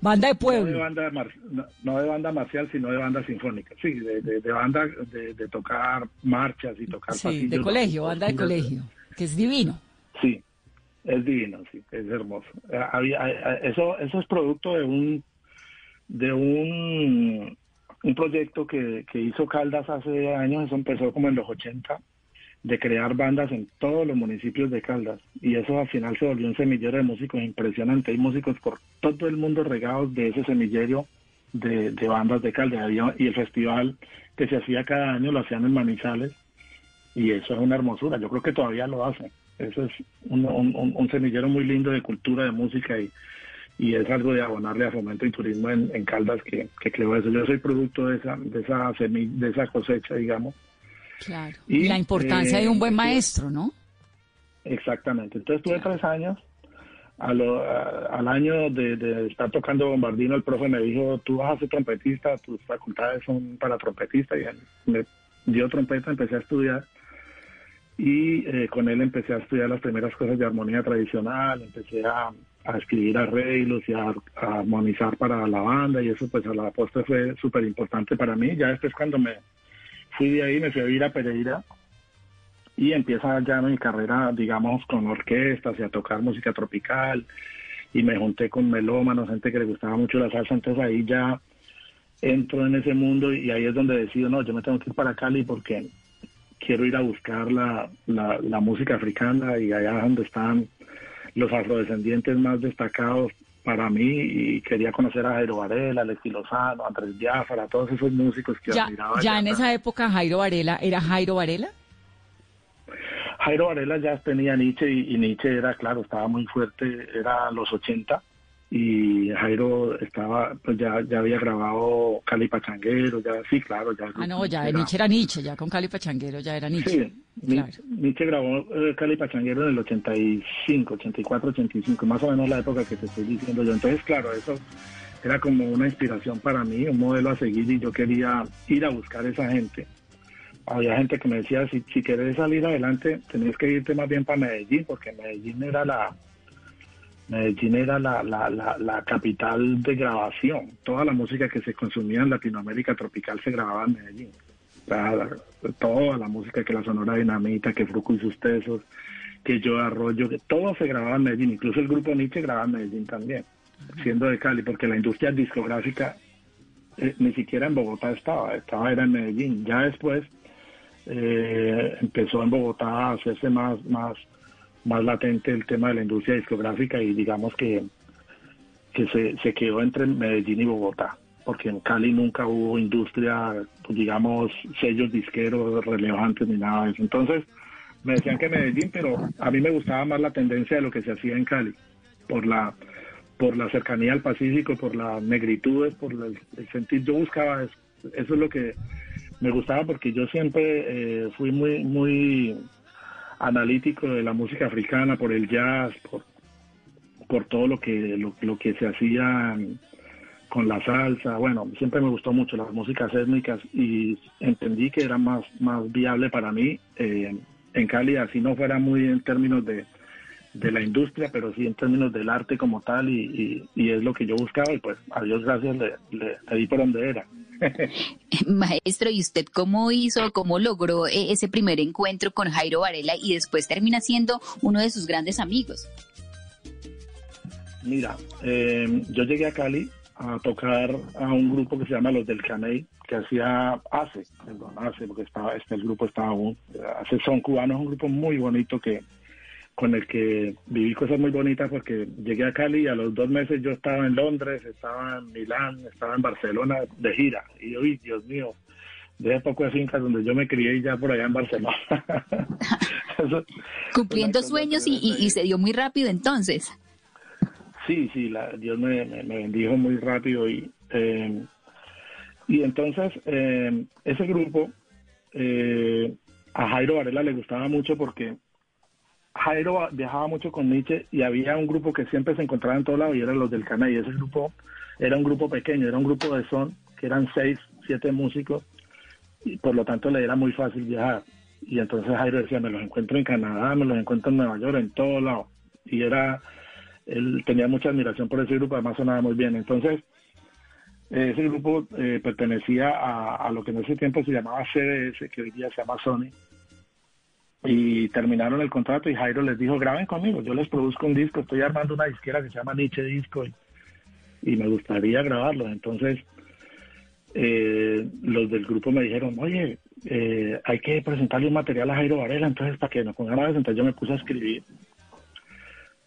Banda de No de pueblo. banda, mar- no, no de banda marcial, sino de banda sinfónica. Sí, de, de, de banda de, de tocar marchas y tocar Sí, pasillos, de colegio, ¿no? banda de colegio. Que es divino. Sí, es divino, sí, es hermoso. Eh, había- eh, eh, eso, eso es producto de un de un, un proyecto que, que hizo Caldas hace años, eso empezó como en los 80, de crear bandas en todos los municipios de Caldas. Y eso al final se volvió un semillero de músicos impresionante. Hay músicos por todo el mundo regados de ese semillero de, bandas de Caldas. Había- y el festival que se hacía cada año lo hacían en Manizales. Y eso es una hermosura. Yo creo que todavía lo hacen. Eso es un semillero muy lindo de cultura, de música y, y es algo de abonarle a fomento y turismo en, en Caldas que, que creo eso. Yo soy producto de esa, de esa semi- de esa cosecha, digamos. Claro. Y, la importancia eh, de un buen sí. maestro, ¿no? Exactamente. Entonces tuve tres años. A lo- a- al año de, de estar tocando bombardino, el profe me dijo, tú vas a ser trompetista, tus facultades son para trompetista. Y él me dio trompeta, empecé a estudiar. Y eh, con él empecé a estudiar las primeras cosas de armonía tradicional, empecé a, a escribir arreglos y a, a armonizar para la banda y eso pues a la postre fue súper importante para mí. Ya después cuando me fui de ahí me fui a vivir a Pereira y empieza ya mi carrera, digamos, con orquestas y a tocar música tropical y me junté con melómanos, gente que le gustaba mucho la salsa, entonces ahí ya entro en ese mundo y ahí es donde decido, no, yo me tengo que ir para Cali porque quiero ir a buscar la, la, la música africana y allá donde están los afrodescendientes más destacados para mí y quería conocer a Jairo Varela, Alexi Lozano, Andrés Diáfara, todos esos músicos que Ya, admiraba. ya en esa época Jairo Varela, ¿era Jairo Varela? Jairo Varela ya tenía Nietzsche y, y Nietzsche era, claro, estaba muy fuerte, era los 80 y Jairo estaba, pues ya, ya había grabado Cali Pachanguero, ya, sí, claro, ya. Ah, no, ya Nietzsche era Nietzsche, ya con Cali Pachanguero ya era Nietzsche. Sí, Nietzsche grabó eh, Cali Pachanguero en el 85, 84, 85, más o menos la época que te estoy diciendo yo. Entonces, claro, eso era como una inspiración para mí, un modelo a seguir y yo quería ir a buscar a esa gente. Había gente que me decía, si, si querés salir adelante, tenés que irte más bien para Medellín, porque Medellín era la, Medellín era la, la, la, capital de grabación. Toda la música que se consumía en Latinoamérica tropical se grababa en Medellín. toda la música que la Sonora Dinamita, que Fruco y sus tesos, que Yo Arroyo, que todo se grababa en Medellín. Incluso el grupo Nietzsche grababa en Medellín también, siendo de Cali, porque la industria discográfica eh, ni siquiera en Bogotá estaba, estaba era en Medellín. Ya después eh, empezó en Bogotá a hacerse más, más más latente el tema de la industria discográfica y digamos que, que se, se quedó entre Medellín y Bogotá, porque en Cali nunca hubo industria, digamos, sellos disqueros relevantes ni nada de eso. Entonces, me decían que Medellín, pero a mí me gustaba más la tendencia de lo que se hacía en Cali, por la por la cercanía al Pacífico, por las negritudes, por el, sentir, yo buscaba eso, eso es lo que me gustaba porque yo siempre eh, fui muy muy analítico de la música africana, por el jazz, por, por todo lo que, lo, que se hacía con la salsa. Bueno, siempre me gustó mucho las músicas étnicas y entendí que era más, más viable para mí eh, en Cali, así no fuera muy en términos de, de la industria, pero sí en términos del arte como tal y, y, es lo que yo buscaba y pues a Dios gracias le, le, di por donde era. Maestro, ¿y usted cómo hizo, cómo logró eh, ese primer encuentro con Jairo Varela y después termina siendo uno de sus grandes amigos? Mira, eh, yo llegué a Cali a tocar a un grupo que se llama Los del Caney, que hacía hace, perdón, hace, porque estaba, este el grupo estaba aún, hace son cubanos, un grupo muy bonito que con el que viví cosas muy bonitas porque llegué a Cali y a los dos meses yo estaba en Londres, estaba en Milán, estaba en Barcelona de gira. Y uy, Dios mío, de poco de fincas donde yo me crié ya por allá en Barcelona. Cumpliendo sueños y, se dio muy rápido entonces. Sí, sí, la, Dios me, bendijo muy rápido y, eh, y entonces eh, ese grupo eh, a Jairo Varela le gustaba mucho porque Jairo viajaba mucho con Nietzsche y había un grupo que siempre se encontraba en todos lados y eran los del Cana y ese grupo era un grupo pequeño, era un grupo de son que eran seis, siete músicos y por lo tanto le era muy fácil viajar. Y entonces Jairo decía me los encuentro en Canadá, me los encuentro en Nueva York, en todos lados y era él tenía mucha admiración por ese grupo, además sonaba muy bien. Entonces ese grupo eh, pertenecía a, a, lo que en ese tiempo se llamaba CDS, que hoy día se llama Sony, y terminaron el contrato y Jairo les dijo, graben conmigo, yo les produzco un disco, estoy armando una disquera que se llama Nietzsche Disco y, me gustaría grabarlo. Entonces, eh, los del grupo me dijeron, oye, eh, hay que presentarle un material a Jairo Varela, entonces para que nos a presentar, yo me puse a escribir.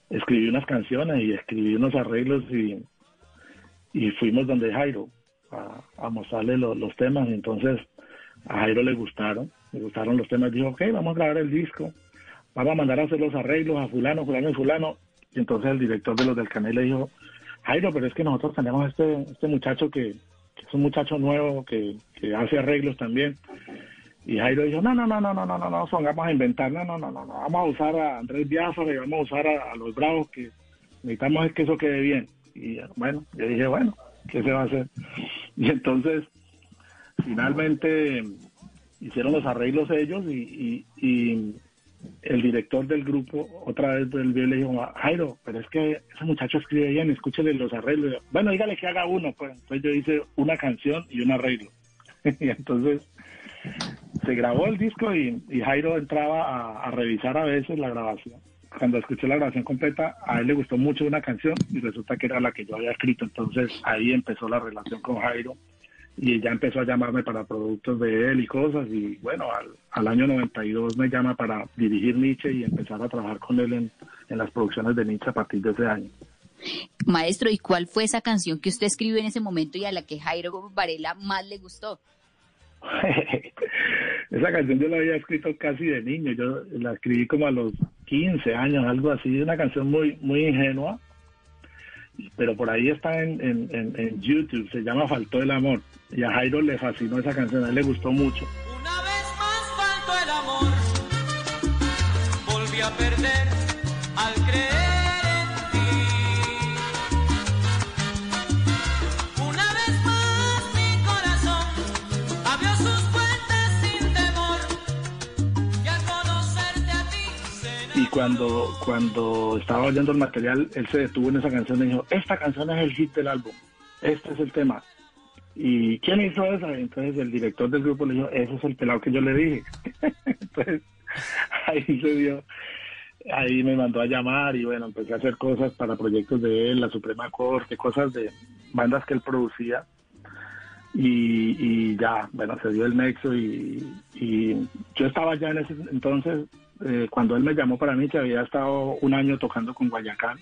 Escribí unas canciones y escribí unos arreglos y, y fuimos donde Jairo a, mostrarle los temas. Entonces, a Jairo le gustaron me gustaron los temas, dijo, ok, vamos a grabar el disco, vamos a mandar a hacer los arreglos a fulano, fulano y fulano. Y entonces el director de los del canal le dijo, Jairo, pero es que nosotros tenemos este, este muchacho que, es un muchacho nuevo que, hace arreglos también. Y Jairo dijo, no, no, no, no, no, no, no, no, son, vamos a inventar, no, no, no, no, vamos a usar a Andrés Biafara y vamos a usar a, los bravos que necesitamos es que eso quede bien. Y bueno, yo dije, bueno, ¿qué se va a hacer? Y entonces, finalmente hicieron los arreglos ellos y, y, el director del grupo otra vez el le dijo, Jairo, pero es que ese muchacho escribe bien, escúchele los arreglos. Bueno, dígale que haga uno, pues. Entonces yo hice una canción y un arreglo. y entonces se grabó el disco y, Jairo entraba a, revisar a veces la grabación. Cuando escuché la grabación completa, a él le gustó mucho una canción y resulta que era la que yo había escrito. Entonces ahí empezó la relación con Jairo y ya empezó a llamarme para productos de él y cosas y bueno, al, año 92 me llama para dirigir Nietzsche y empezar a trabajar con él en, las producciones de Nietzsche a partir de ese año. Maestro, ¿y cuál fue esa canción que usted escribió en ese momento y a la que Jairo Varela más le gustó? esa canción yo la había escrito casi de niño, yo la escribí como a los 15 años, algo así, una canción muy, muy ingenua pero por ahí está en, en, en, YouTube, se llama Faltó el Amor. Y a Jairo le fascinó esa canción, a él le gustó mucho. Una vez más faltó el amor, volví a perder cuando, cuando estaba oyendo el material, él se detuvo en esa canción y dijo, esta canción es el hit del álbum, este es el tema. ¿Y quién hizo eso? Entonces el director del grupo le dijo, ese es el pelado que yo le dije. Entonces ahí se dio, ahí me mandó a llamar y bueno, empecé a hacer cosas para proyectos de él, la Suprema Corte, cosas de bandas que él producía. Y, y ya, bueno, se dio el nexo y, y yo estaba ya en ese entonces, eh, cuando él me llamó para mí, que había estado un año tocando con Guayacán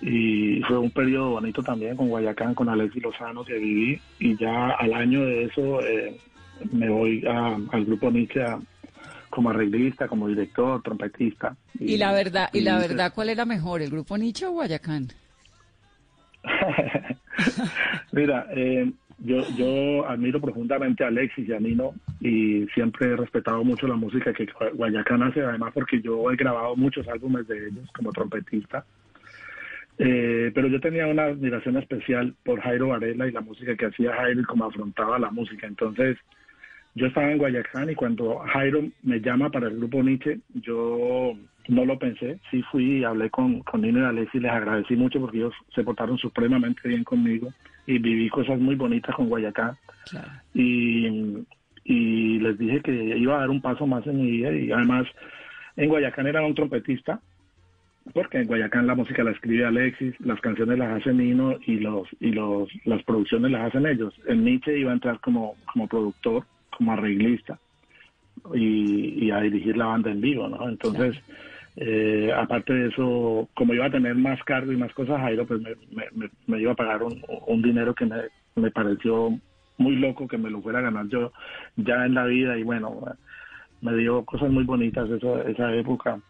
y fue un periodo bonito también con Guayacán, con Alexis Lozano que viví y ya al año de eso eh, me voy al grupo Nietzsche como arreglista, como director, trompetista. Y, la verdad, y, la verdad, ¿cuál era mejor, el grupo Nietzsche o Guayacán? Mira, eh, yo, yo admiro profundamente a Alexis y a Nino y siempre he respetado mucho la música que Guayacán hace, además porque yo he grabado muchos álbumes de ellos como trompetista. Eh, pero yo tenía una admiración especial por Jairo Varela y la música que hacía Jairo y cómo afrontaba la música. Entonces, yo estaba en Guayacán y cuando Jairo me llama para el grupo Nietzsche, yo no lo pensé. Sí fui y hablé con, con Nino y Alessi y les agradecí mucho porque ellos se portaron supremamente bien conmigo y viví cosas muy bonitas con Guayacán. Y, y les dije que iba a dar un paso más en mi vida y además en Guayacán era un trompetista porque en Guayacán la música la escribe Alexis, las canciones las hace Nino y los y los las producciones las hacen ellos. En Nietzsche iba a entrar como como productor, como arreglista y, a dirigir la banda en vivo, ¿no? Entonces, eh, aparte de eso, como iba a tener más cargo y más cosas, Jairo pues me, me, iba a pagar un, un dinero que me, me pareció muy loco que me lo fuera a ganar yo ya en la vida y bueno, me dio cosas muy bonitas esa, esa época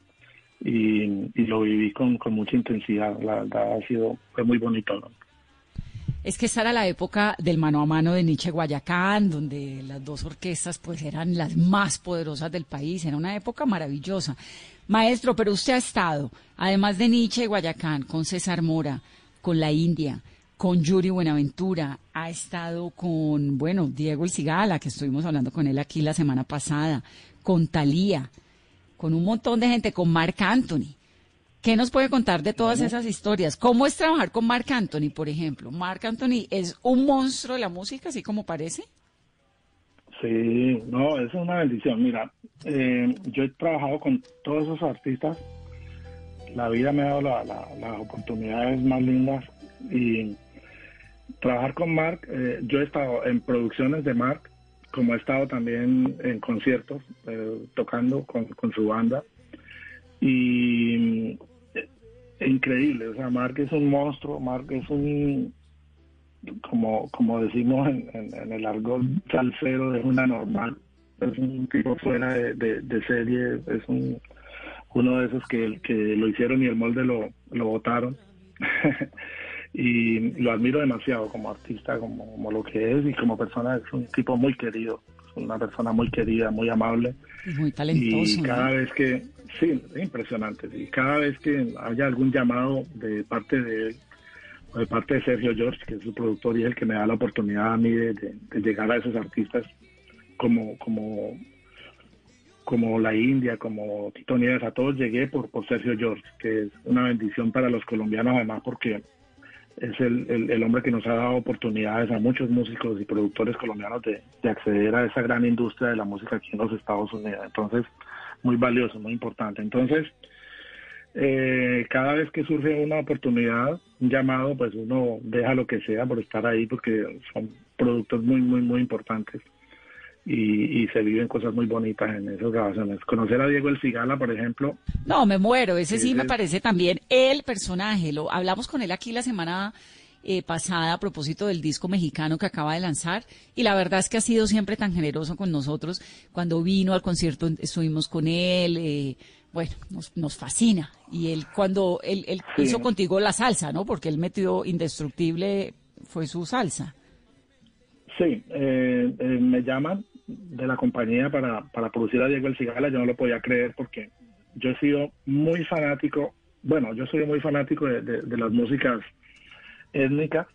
y, lo viví con, mucha intensidad. La verdad ha sido fue muy bonito. Es que esta era la época del mano a mano de Nietzsche Guayacán, donde las dos orquestas pues eran las más poderosas del país. Era una época maravillosa. Maestro, pero usted ha estado, además de Nietzsche Guayacán, con César Mora, con la India, con Yuri Buenaventura, ha estado con, bueno, Diego El Cigala, que estuvimos hablando con él aquí la semana pasada, con Talía, con un montón de gente, con Mark Anthony. ¿Qué nos puede contar de todas esas historias? ¿Cómo es trabajar con Mark Anthony, por ejemplo? ¿Mark Anthony es un monstruo de la música, así como parece? Sí, no, es una bendición. Mira, eh, yo he trabajado con todos esos artistas. La vida me ha dado las oportunidades más lindas y trabajar con Mark, eh, yo he estado en producciones de Mark, como he estado también en conciertos, eh, tocando con, su banda. Y increíble, o sea, Mark es un monstruo, Mark es un, como, como decimos en, el argot salsero, es una normal, es un tipo fuera de, serie, es un, uno de esos que, que lo hicieron y el molde lo, lo botaron. y lo admiro demasiado como artista, como, lo que es y como persona, es un tipo muy querido, es una persona muy querida, muy amable. muy talentoso. Y cada vez que, sí, es impresionante, y cada vez que haya algún llamado de parte de él, de parte de Sergio George, que es su productor y es el que me da la oportunidad a mí de, llegar a esos artistas como, como como la India, como Tito Nieves, a todos llegué por, por Sergio George, que es una bendición para los colombianos además porque es el, el, hombre que nos ha dado oportunidades a muchos músicos y productores colombianos de, acceder a esa gran industria de la música aquí en los Estados Unidos. Entonces, muy valioso, muy importante. Entonces, eh, cada vez que surge una oportunidad, un llamado, pues uno deja lo que sea por estar ahí porque son productos muy, muy, muy importantes y, se viven cosas muy bonitas en esas grabaciones. Conocer a Diego El Cigala, por ejemplo. No, me muero, ese sí me parece también el personaje. Lo hablamos con él aquí la semana eh, pasada a propósito del disco mexicano que acaba de lanzar y la verdad es que ha sido siempre tan generoso con nosotros. Cuando vino al concierto estuvimos con él, eh, bueno, nos, nos fascina. Y él cuando él, él hizo contigo la salsa, ¿no? Porque él metió Indestructible, fue su salsa. Sí, eh, eh, me llaman de la compañía para, para producir a Diego El Cigala, yo no lo podía creer porque yo he sido muy fanático, bueno, yo soy muy fanático de, de las músicas étnicas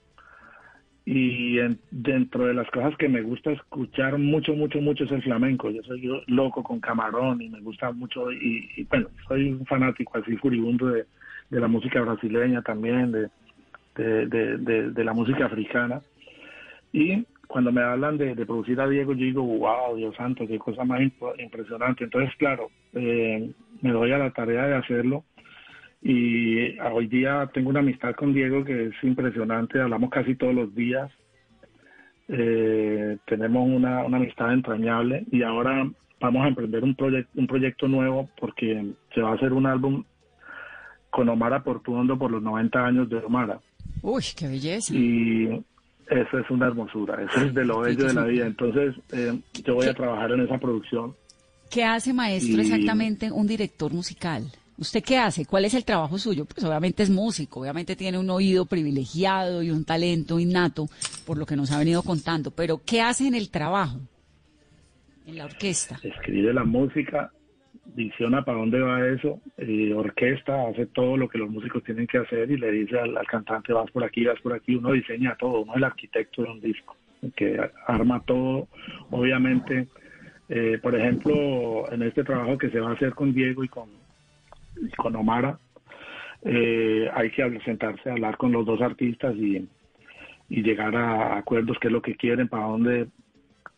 y dentro de las cosas que me gusta escuchar mucho, mucho, mucho es el flamenco. Yo soy loco con camarón y me gusta mucho, y, bueno, soy un fanático así furibundo de, la música brasileña también, de, de, la música africana. Y cuando me hablan de, producir a Diego, yo digo, wow, Dios santo, qué cosa más impresionante. Entonces, claro, eh, me doy a la tarea de hacerlo y hoy día tengo una amistad con Diego que es impresionante, hablamos casi todos los días, eh, tenemos una, una, amistad entrañable y ahora vamos a emprender un, proyecto un proyecto nuevo porque se va a hacer un álbum con Omar Portuondo por los 90 años de Omar. Uy, qué belleza. Y eso es una hermosura, eso es de lo bello de la vida. Entonces, eh, yo voy a trabajar en esa producción. ¿Qué hace, maestro, exactamente un director musical? ¿Usted qué hace? ¿Cuál es el trabajo suyo? Pues obviamente es músico, obviamente tiene un oído privilegiado y un talento innato, por lo que nos ha venido contando, pero ¿qué hace en el trabajo, en la orquesta? Escribe la música, visiona para dónde va eso, eh, orquesta, hace todo lo que los músicos tienen que hacer y le dice al, cantante vas por aquí, vas por aquí, uno diseña todo, uno es el arquitecto de un disco, que arma todo, obviamente. Eh, por ejemplo, en este trabajo que se va a hacer con Diego y con con Omara, eh, hay que sentarse a hablar con los dos artistas y, llegar a acuerdos, qué es lo que quieren, para dónde,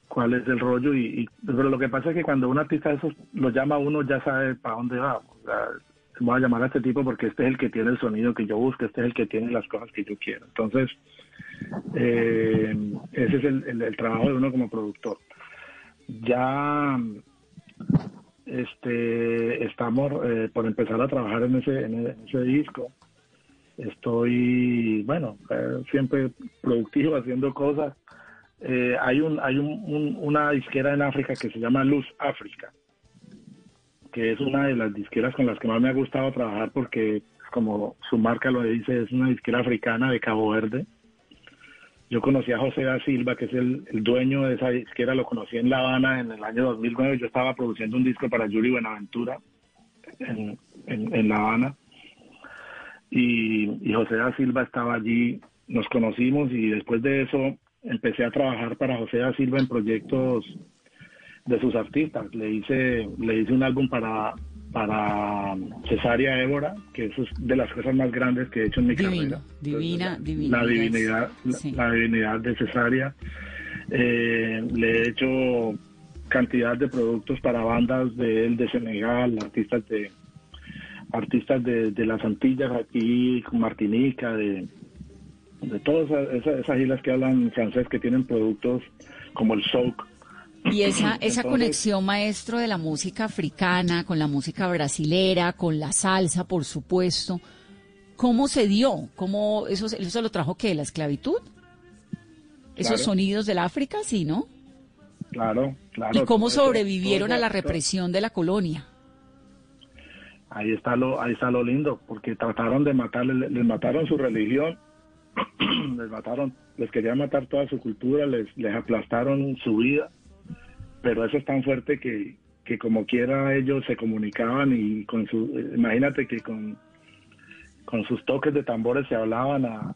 cuál es el rollo. Y, pero lo que pasa es que cuando un artista de esos lo llama uno, ya sabe para dónde va. voy a llamar a este tipo porque este es el que tiene el sonido que yo busco, este es el que tiene las cosas que yo quiero. Entonces, eh, ese es el trabajo de uno como productor. Ya este, estamos eh, por empezar a trabajar en ese, en ese disco. Estoy, bueno, eh, siempre productivo haciendo cosas. Eh, hay un, hay un, una disquera en África que se llama Luz África, que es una de las disqueras con las que más me ha gustado trabajar porque, como su marca lo dice, es una disquera africana de Cabo Verde yo conocí a José da Silva, que es el, dueño de esa disquera, lo conocí en La Habana en el año 2009. Yo estaba produciendo un disco para Yuri Buenaventura en, en, La Habana. Y, y, José da Silva estaba allí, nos conocimos y después de eso empecé a trabajar para José da Silva en proyectos de sus artistas. Le hice, le hice un álbum para para Cesárea Évora, que eso es de las cosas más grandes que he hecho en mi carrera. Divina, divina. La divinidad, la, divinidad de Cesárea. Eh, le he hecho cantidad de productos para bandas de él, de Senegal, artistas de artistas de, las Antillas aquí, Martinica, de, de todas esas, esas islas que hablan francés que tienen productos como el souk y esa, esa conexión, maestro, de la música africana con la música brasilera, con la salsa, por supuesto, ¿cómo se dio? ¿Cómo eso, eso lo trajo qué? ¿La esclavitud? ¿Esos sonidos del África? Sí, ¿no? Claro, claro. ¿Y cómo sobrevivieron a la represión de la colonia? Ahí está lo, ahí está lo lindo, porque trataron de matarles, les mataron su religión, les mataron, les querían matar toda su cultura, les, les aplastaron su vida pero eso es tan fuerte que, que como quiera ellos se comunicaban y con su, imagínate que con, con sus toques de tambores se hablaban a,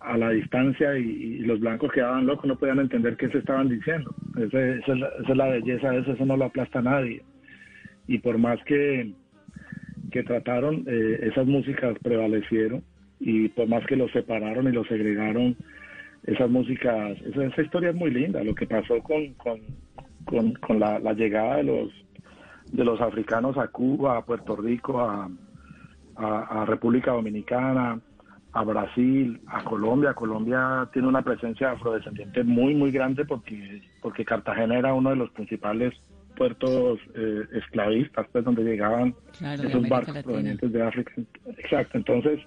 a, la distancia y, los blancos quedaban locos, no podían entender qué se estaban diciendo. esa, es la, belleza de eso, eso no lo aplasta a nadie. Y por más que, que trataron, eh, esas músicas prevalecieron y por más que los separaron y los segregaron, esas músicas, esa, historia es muy linda, lo que pasó con, con, con, la, llegada de los, de los africanos a Cuba, a Puerto Rico, a, a, República Dominicana, a Brasil, a Colombia. Colombia tiene una presencia afrodescendiente muy, muy grande porque, porque Cartagena era uno de los principales puertos eh, esclavistas, pues donde llegaban esos barcos provenientes de África. Exacto, entonces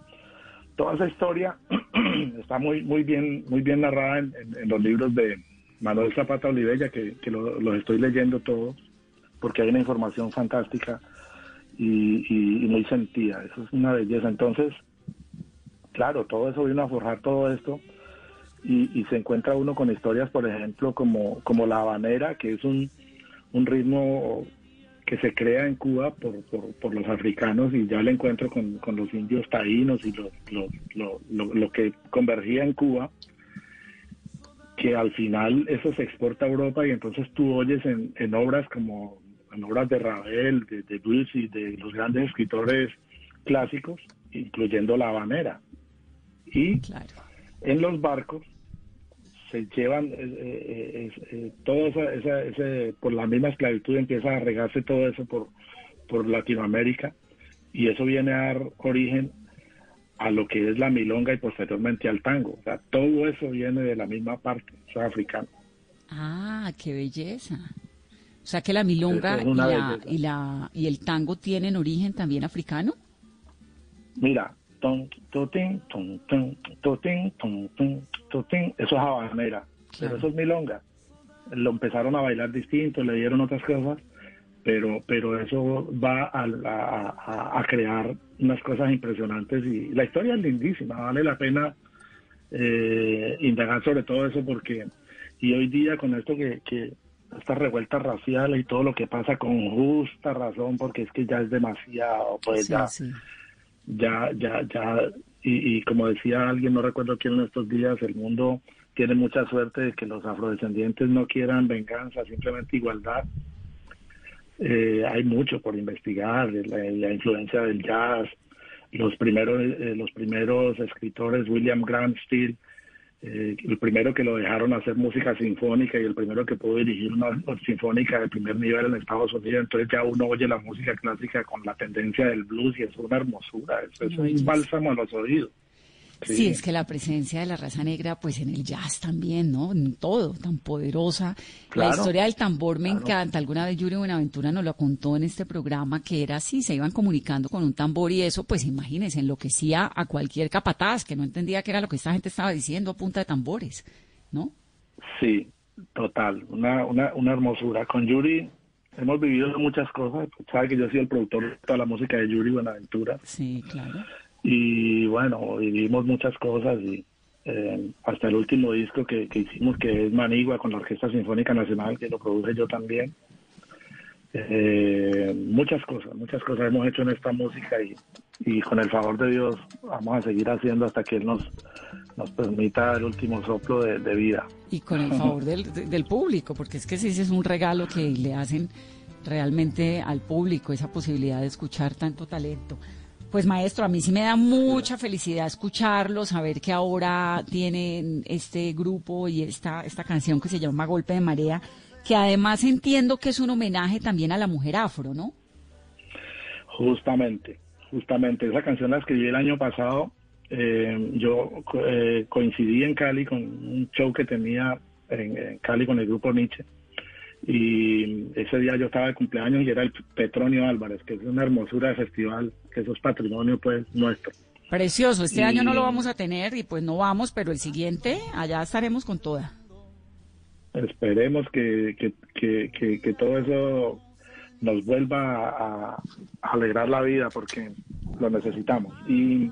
toda esa historia está muy muy bien muy bien narrada en, los libros de Manuel Zapata Olivella que, que los estoy leyendo todos porque hay una información fantástica y, y, muy sentida. Eso es una belleza. Entonces, claro, todo eso vino a forjar todo esto y, se encuentra uno con historias, por ejemplo, como, como la habanera, que es un, un ritmo que se crea en Cuba por, por, los africanos y ya lo encuentro con, con los indios taínos y lo, lo, lo, que convergía en Cuba, que al final eso se exporta a Europa y entonces tú oyes en, en obras como en obras de Ravel, de, de y de los grandes escritores clásicos, incluyendo la habanera. Y en los barcos se llevan eh, eh, eh, todo esa, ese, por la misma esclavitud empieza a regarse todo eso por, por Latinoamérica y eso viene a dar origen a lo que es la milonga y posteriormente al tango. O sea, todo eso viene de la misma parte, o africano. Ah, qué belleza. O sea que la milonga y, la, y, la, y el tango tienen origen también africano. Mira, ton, ton, ton, eso es habanera, pero eso es milonga. Lo empezaron a bailar distinto, le dieron otras cosas, pero, pero eso va a, a, crear unas cosas impresionantes y la historia es lindísima, vale la pena eh, indagar sobre todo eso porque, y hoy día con esto que, que estas revueltas raciales y todo lo que pasa con justa razón, porque es que ya es demasiado, pues ya, ya, ya, ya, y, como decía alguien, no recuerdo quién en estos días, el mundo tiene mucha suerte de que los afrodescendientes no quieran venganza, simplemente igualdad. Eh, hay mucho por investigar, la, influencia del jazz, los primeros, eh, los primeros escritores, William Grant Steele, eh, el primero que lo dejaron hacer música sinfónica y el primero que pudo dirigir una sinfónica de primer nivel en Estados Unidos, entonces ya uno oye la música clásica con la tendencia del blues y es una hermosura, es un bálsamo a los oídos. Sí. es que la presencia de la raza negra, pues en el jazz también, ¿no? En todo, tan poderosa. la historia del tambor me encanta. Alguna vez Yuri Buenaventura nos lo contó en este programa que era así, se iban comunicando con un tambor y eso, pues imagínense, enloquecía a cualquier capataz que no entendía qué era lo que esta gente estaba diciendo a punta de tambores, ¿no? Sí, total, una, una, una hermosura. Con Yuri hemos vivido muchas cosas. Sabe que yo soy el productor de toda la música de Yuri Buenaventura. Sí, claro y bueno, vivimos muchas cosas y eh, hasta el último disco que, hicimos, que es Manigua con la Orquesta Sinfónica Nacional, que lo produje yo también. Eh, muchas cosas, muchas cosas hemos hecho en esta música y, y con el favor de Dios vamos a seguir haciendo hasta que Él nos, nos permita el último soplo de, vida. Y con el favor del, del público, porque es que sí es un regalo que le hacen realmente al público, esa posibilidad de escuchar tanto talento. Pues maestro, a mí sí me da mucha felicidad escucharlo, saber que ahora tienen este grupo y esta, esta canción que se llama Golpe de Marea, que además entiendo que es un homenaje también a la mujer afro, ¿no? Justamente, justamente. Esa canción la escribí el año pasado. Eh, yo eh, coincidí en Cali con un show que tenía en Cali con el grupo Nietzsche y ese día yo estaba de cumpleaños y era el Petronio Álvarez, que es una hermosura de festival, que eso es patrimonio pues nuestro. Precioso, este año no lo vamos a tener y pues no vamos, pero el siguiente allá estaremos con toda. Esperemos que, que, que, que, todo eso nos vuelva a, alegrar la vida porque lo necesitamos. Y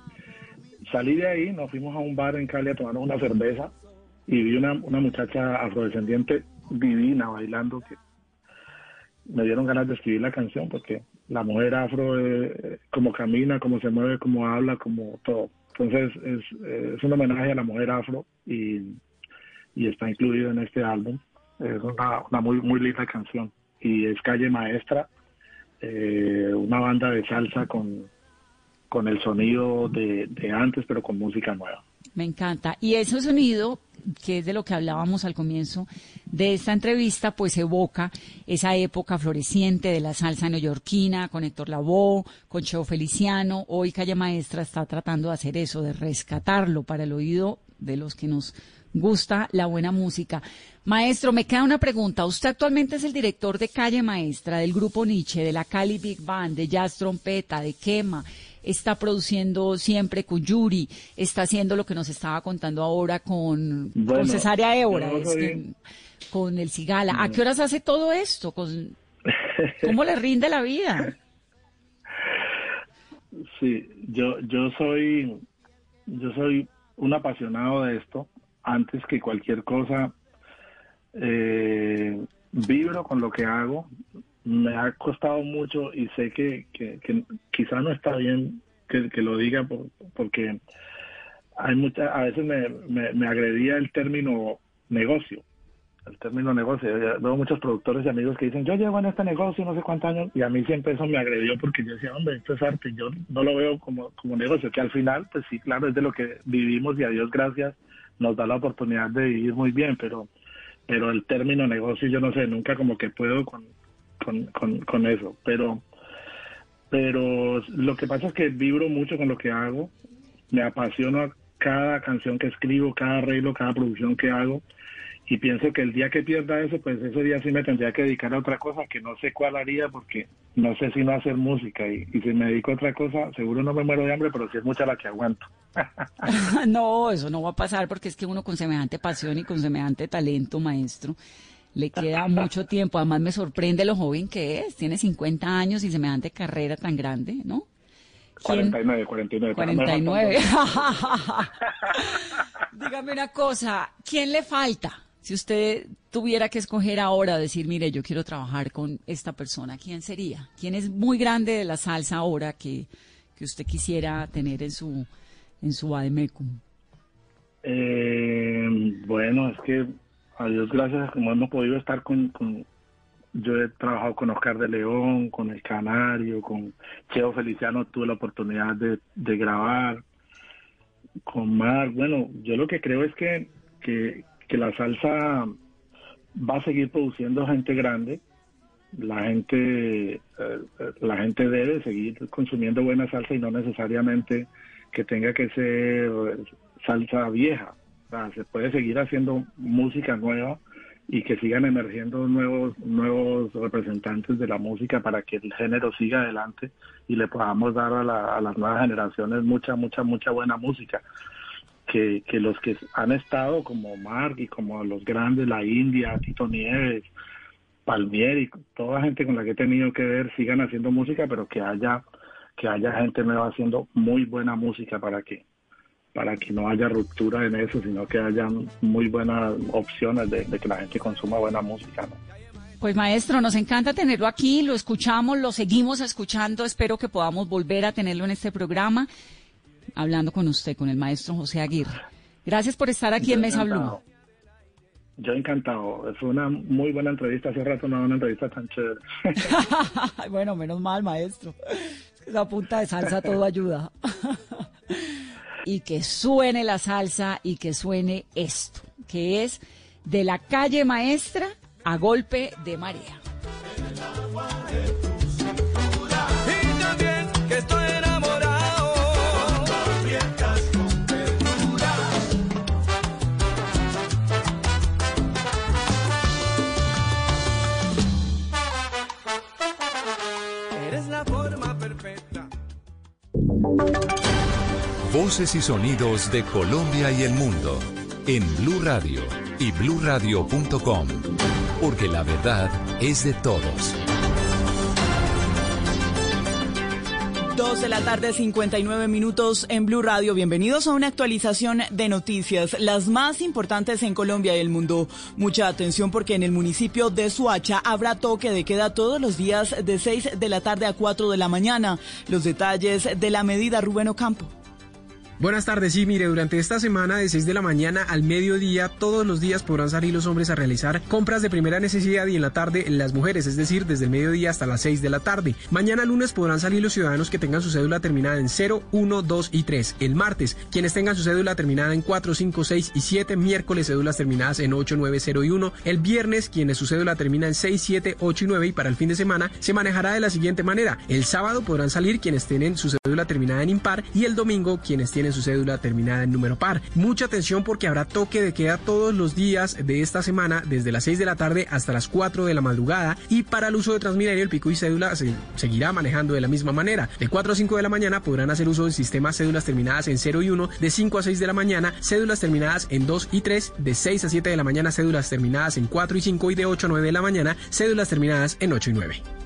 salí de ahí, nos fuimos a un bar en Cali a tomarnos una cerveza y vi una, una muchacha afrodescendiente divina bailando que me dieron ganas de escribir la canción porque la mujer afro eh, como camina, como se mueve, como habla, como todo. Entonces es, un homenaje a la mujer afro y, está incluido en este álbum. Es una, muy, muy linda canción y es Calle Maestra, eh, una banda de salsa con, el sonido de antes pero con música nueva. Me encanta. Y ese sonido, que es de lo que hablábamos al comienzo de esta entrevista, pues evoca esa época floreciente de la salsa neoyorquina con Héctor Lavoe, con Cheo Feliciano. Hoy Calle Maestra está tratando de hacer eso, de rescatarlo para el oído de los que nos gusta la buena música. Maestro, me queda una pregunta. Usted actualmente es el director de Calle Maestra, del grupo Nietzsche, de la Cali Big Band, de Jazz Trompeta, de Quema está produciendo siempre con Yuri, está haciendo lo que nos estaba contando ahora con, Cesárea Évora, con el Cigala. ¿A qué horas hace todo esto? ¿Cómo le rinde la vida? Sí, yo, yo soy, yo soy un apasionado de esto. Antes que cualquier cosa, eh, vibro con lo que hago. Me ha costado mucho y sé que, que, quizá no está bien que, lo diga porque hay muchas, a veces me, me agredía el término negocio el término negocio. Veo muchos productores y amigos que dicen, yo llevo en este negocio no sé cuántos años, y a mí siempre eso me agredió porque yo decía, hombre, esto es arte, yo no lo veo como, como negocio, que al final, pues sí, claro, es de lo que vivimos y a Dios gracias nos da la oportunidad de vivir muy bien, pero, pero el término negocio, yo no sé, nunca como que puedo con, con, con, eso, pero, pero lo que pasa es que vibro mucho con lo que hago, me apasiono cada canción que escribo, cada arreglo, cada producción que hago, y pienso que el día que pierda eso, pues ese día sí me tendría que dedicar a otra cosa que no sé cuál haría porque no sé si no hacer música. Y, si me dedico a otra cosa, seguro no me muero de hambre, pero sí es mucha la que aguanto. no, eso no va a pasar porque es que uno con semejante pasión y con semejante talento, maestro, le queda mucho tiempo. Además me sorprende lo joven que es, tiene 50 años y semejante carrera tan grande, ¿no? 49, 49. 49. Dígame una cosa, ¿quién le falta? Si usted tuviera que escoger ahora, decir, mire, yo quiero trabajar con esta persona, ¿quién sería? ¿Quién es muy grande de la salsa ahora que, que usted quisiera tener en su, en su ADMECUM? Eh, bueno, es que a Dios gracias, como hemos podido estar con, yo he trabajado con Oscar de León, con El Canario, con Cheo Feliciano, tuve la oportunidad de, de grabar, con Mar. Bueno, yo lo que creo es que, que, que la salsa va a seguir produciendo gente grande. La gente, eh, la gente debe seguir consumiendo buena salsa y no necesariamente que tenga que ser salsa vieja. Se puede seguir haciendo música nueva y que sigan emergiendo nuevos nuevos representantes de la música para que el género siga adelante y le podamos dar a, a las nuevas generaciones mucha mucha mucha buena música. Que, que los que han estado como Mark y como los grandes, la India, Tito Nieves, Palmieri, toda gente con la que he tenido que ver sigan haciendo música, pero que haya que haya gente nueva haciendo muy buena música para que para que no haya ruptura en eso, sino que haya muy buenas opciones de, que la gente consuma buena música. Pues maestro, nos encanta tenerlo aquí, lo escuchamos, lo seguimos escuchando, espero que podamos volver a tenerlo en este programa hablando con usted, con el maestro José Aguirre. Gracias por estar aquí en Mesa Blue. Yo encantado. Fue una muy buena entrevista. Hace rato no una entrevista tan chévere. bueno, menos mal, maestro. Esa punta de salsa todo ayuda. y que suene la salsa y que suene esto, que es de la calle maestra a golpe de marea. Voces y sonidos de Colombia y el mundo en Blue Radio y bluradio.com, porque la verdad es de todos. Dos de la tarde, 59 minutos en Blue Radio. Bienvenidos a una actualización de noticias, las más importantes en Colombia y el mundo. Mucha atención porque en el municipio de Suacha habrá toque de queda todos los días de 6 de la tarde a 4 de la mañana. Los detalles de la medida Rubén Ocampo. Buenas tardes, sí, mire, durante esta semana de 6 de la mañana al mediodía, todos los días podrán salir los hombres a realizar compras de primera necesidad y en la tarde las mujeres, es decir, desde el mediodía hasta las 6 de la tarde. Mañana lunes podrán salir los ciudadanos que tengan su cédula terminada en 0, 1, 2 y 3. El martes, quienes tengan su cédula terminada en 4, 5, 6 y 7. Miércoles, cédulas terminadas en 8, 9, 0 y 1. El viernes, quienes su cédula termina en 6, 7, 8 y 9 y para el fin de semana se manejará de la siguiente manera. El sábado podrán salir quienes tienen su cédula terminada en impar y el domingo quienes tienen su cédula terminada en número par. Mucha atención porque habrá toque de queda todos los días de esta semana desde las 6 de la tarde hasta las 4 de la madrugada y para el uso de Transmilenio el pico y cédula se seguirá manejando de la misma manera. De 4 a 5 de la mañana podrán hacer uso del sistema cédulas terminadas en 0 y 1, de 5 a 6 de la mañana cédulas terminadas en 2 y 3, de 6 a 7 de la mañana cédulas terminadas en 4 y 5 y de 8 a 9 de la mañana cédulas terminadas en 8 y 9.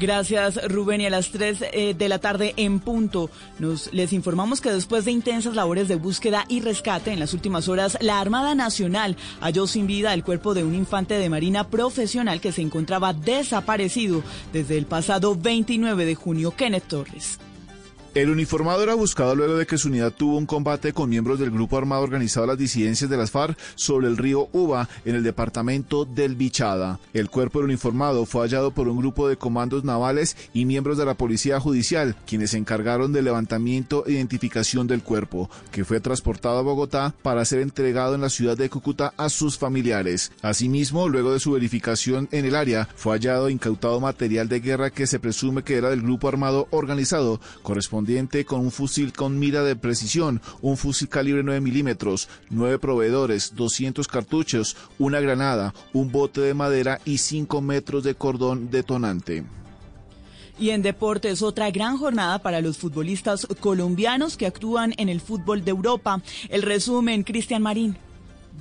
Gracias, Rubén. Y a las 3 eh, de la tarde en punto, nos les informamos que después de intensas labores de búsqueda y rescate en las últimas horas, la Armada Nacional halló sin vida el cuerpo de un infante de marina profesional que se encontraba desaparecido desde el pasado 29 de junio, Kenneth Torres. El uniformado era buscado luego de que su unidad tuvo un combate con miembros del grupo armado organizado las disidencias de las FARC sobre el río Uba en el departamento del Bichada. El cuerpo del uniformado fue hallado por un grupo de comandos navales y miembros de la policía judicial, quienes se encargaron del levantamiento e identificación del cuerpo, que fue transportado a Bogotá para ser entregado en la ciudad de Cúcuta a sus familiares. Asimismo, luego de su verificación en el área, fue hallado incautado material de guerra que se presume que era del grupo armado organizado, correspondiente con un fusil con mira de precisión, un fusil calibre 9 milímetros, 9 proveedores, 200 cartuchos, una granada, un bote de madera y 5 metros de cordón detonante. Y en deportes, otra gran jornada para los futbolistas colombianos que actúan en el fútbol de Europa. El resumen, Cristian Marín.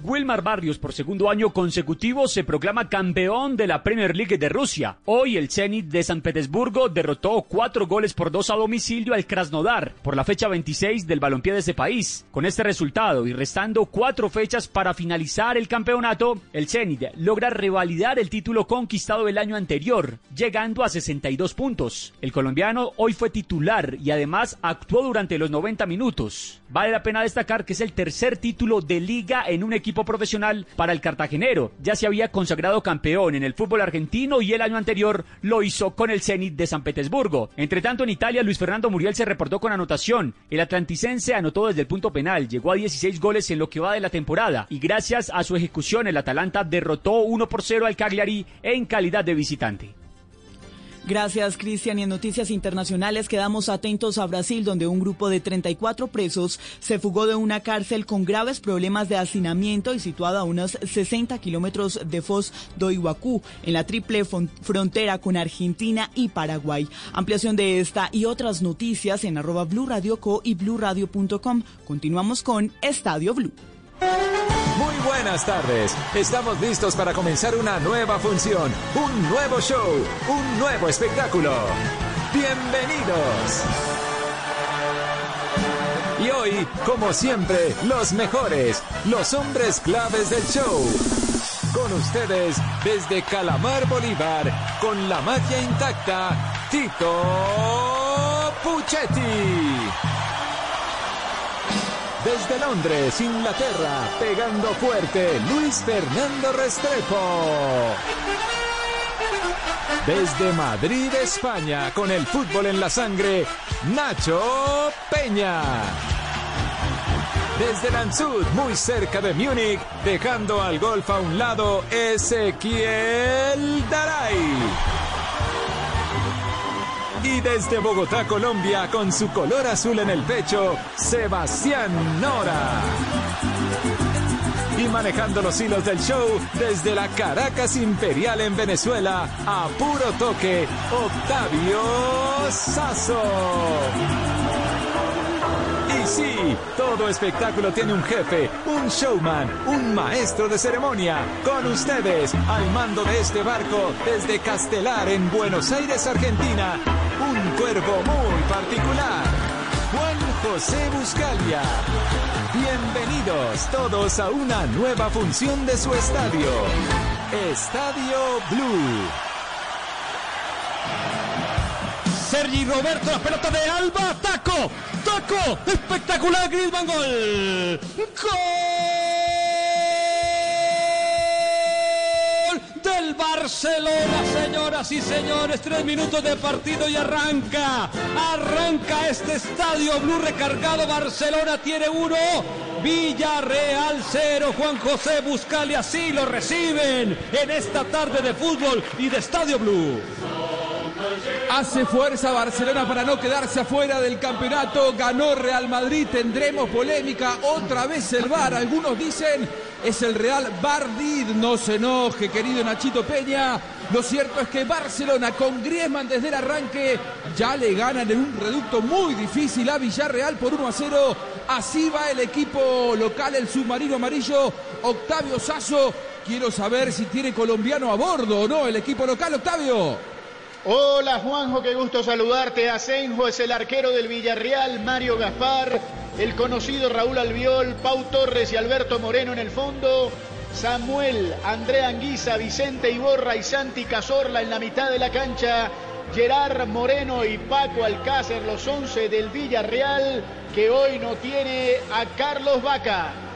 Wilmar Barrios por segundo año consecutivo se proclama campeón de la Premier League de Rusia. Hoy el Zenit de San Petersburgo derrotó cuatro goles por dos a domicilio al Krasnodar por la fecha 26 del balompié de ese país. Con este resultado y restando cuatro fechas para finalizar el campeonato, el Zenit logra revalidar el título conquistado el año anterior, llegando a 62 puntos. El colombiano hoy fue titular y además actuó durante los 90 minutos. Vale la pena destacar que es el tercer título de liga en un equipo profesional para el cartagenero. Ya se había consagrado campeón en el fútbol argentino y el año anterior lo hizo con el Zenit de San Petersburgo. Entre tanto, en Italia, Luis Fernando Muriel se reportó con anotación. El atlanticense anotó desde el punto penal, llegó a 16 goles en lo que va de la temporada y gracias a su ejecución el Atalanta derrotó 1 por 0 al Cagliari en calidad de visitante. Gracias, Cristian. Y en noticias internacionales quedamos atentos a Brasil, donde un grupo de 34 presos se fugó de una cárcel con graves problemas de hacinamiento y situada a unos 60 kilómetros de Foz do Iguacú, en la triple frontera con Argentina y Paraguay. Ampliación de esta y otras noticias en arroba Blue Radio Co y bluradio.com. Continuamos con Estadio Blue. Muy buenas tardes. Estamos listos para comenzar una nueva función, un nuevo show, un nuevo espectáculo. Bienvenidos. Y hoy, como siempre, los mejores, los hombres claves del show. Con ustedes, desde Calamar Bolívar, con la magia intacta, Tito Puchetti. Desde Londres, Inglaterra, pegando fuerte, Luis Fernando Restrepo. Desde Madrid, España, con el fútbol en la sangre, Nacho Peña. Desde Landshut, muy cerca de Múnich, dejando al golf a un lado, Ezequiel Daray. Y desde Bogotá, Colombia, con su color azul en el pecho, Sebastián Nora. Y manejando los hilos del show desde la Caracas Imperial en Venezuela, a puro toque, Octavio Sazo. Sí, todo espectáculo tiene un jefe, un showman, un maestro de ceremonia. Con ustedes, al mando de este barco, desde Castelar en Buenos Aires, Argentina, un cuervo muy particular. Juan José Buscalia. Bienvenidos todos a una nueva función de su estadio. Estadio Blue. Sergi Roberto, la pelota de Alba, taco, taco, espectacular, Griezmann, gol. ¡Gol! del Barcelona, señoras y señores. Tres minutos de partido y arranca. Arranca este estadio Blue recargado. Barcelona tiene uno. Villarreal cero. Juan José Buscali así lo reciben en esta tarde de fútbol y de Estadio Blue. Hace fuerza Barcelona para no quedarse afuera del campeonato. Ganó Real Madrid. Tendremos polémica. Otra vez el VAR. Algunos dicen es el Real Bardid. No se enoje, querido Nachito Peña. Lo cierto es que Barcelona con Griezmann desde el arranque ya le ganan en un reducto muy difícil a Villarreal por 1 a 0. Así va el equipo local, el submarino amarillo. Octavio Sazo. Quiero saber si tiene colombiano a bordo o no el equipo local, Octavio. Hola Juanjo, qué gusto saludarte. Asenjo es el arquero del Villarreal, Mario Gaspar, el conocido Raúl Albiol, Pau Torres y Alberto Moreno en el fondo. Samuel, Andrea Anguisa, Vicente Iborra y Santi Cazorla en la mitad de la cancha. Gerard Moreno y Paco Alcácer, los 11 del Villarreal, que hoy no tiene a Carlos Vaca.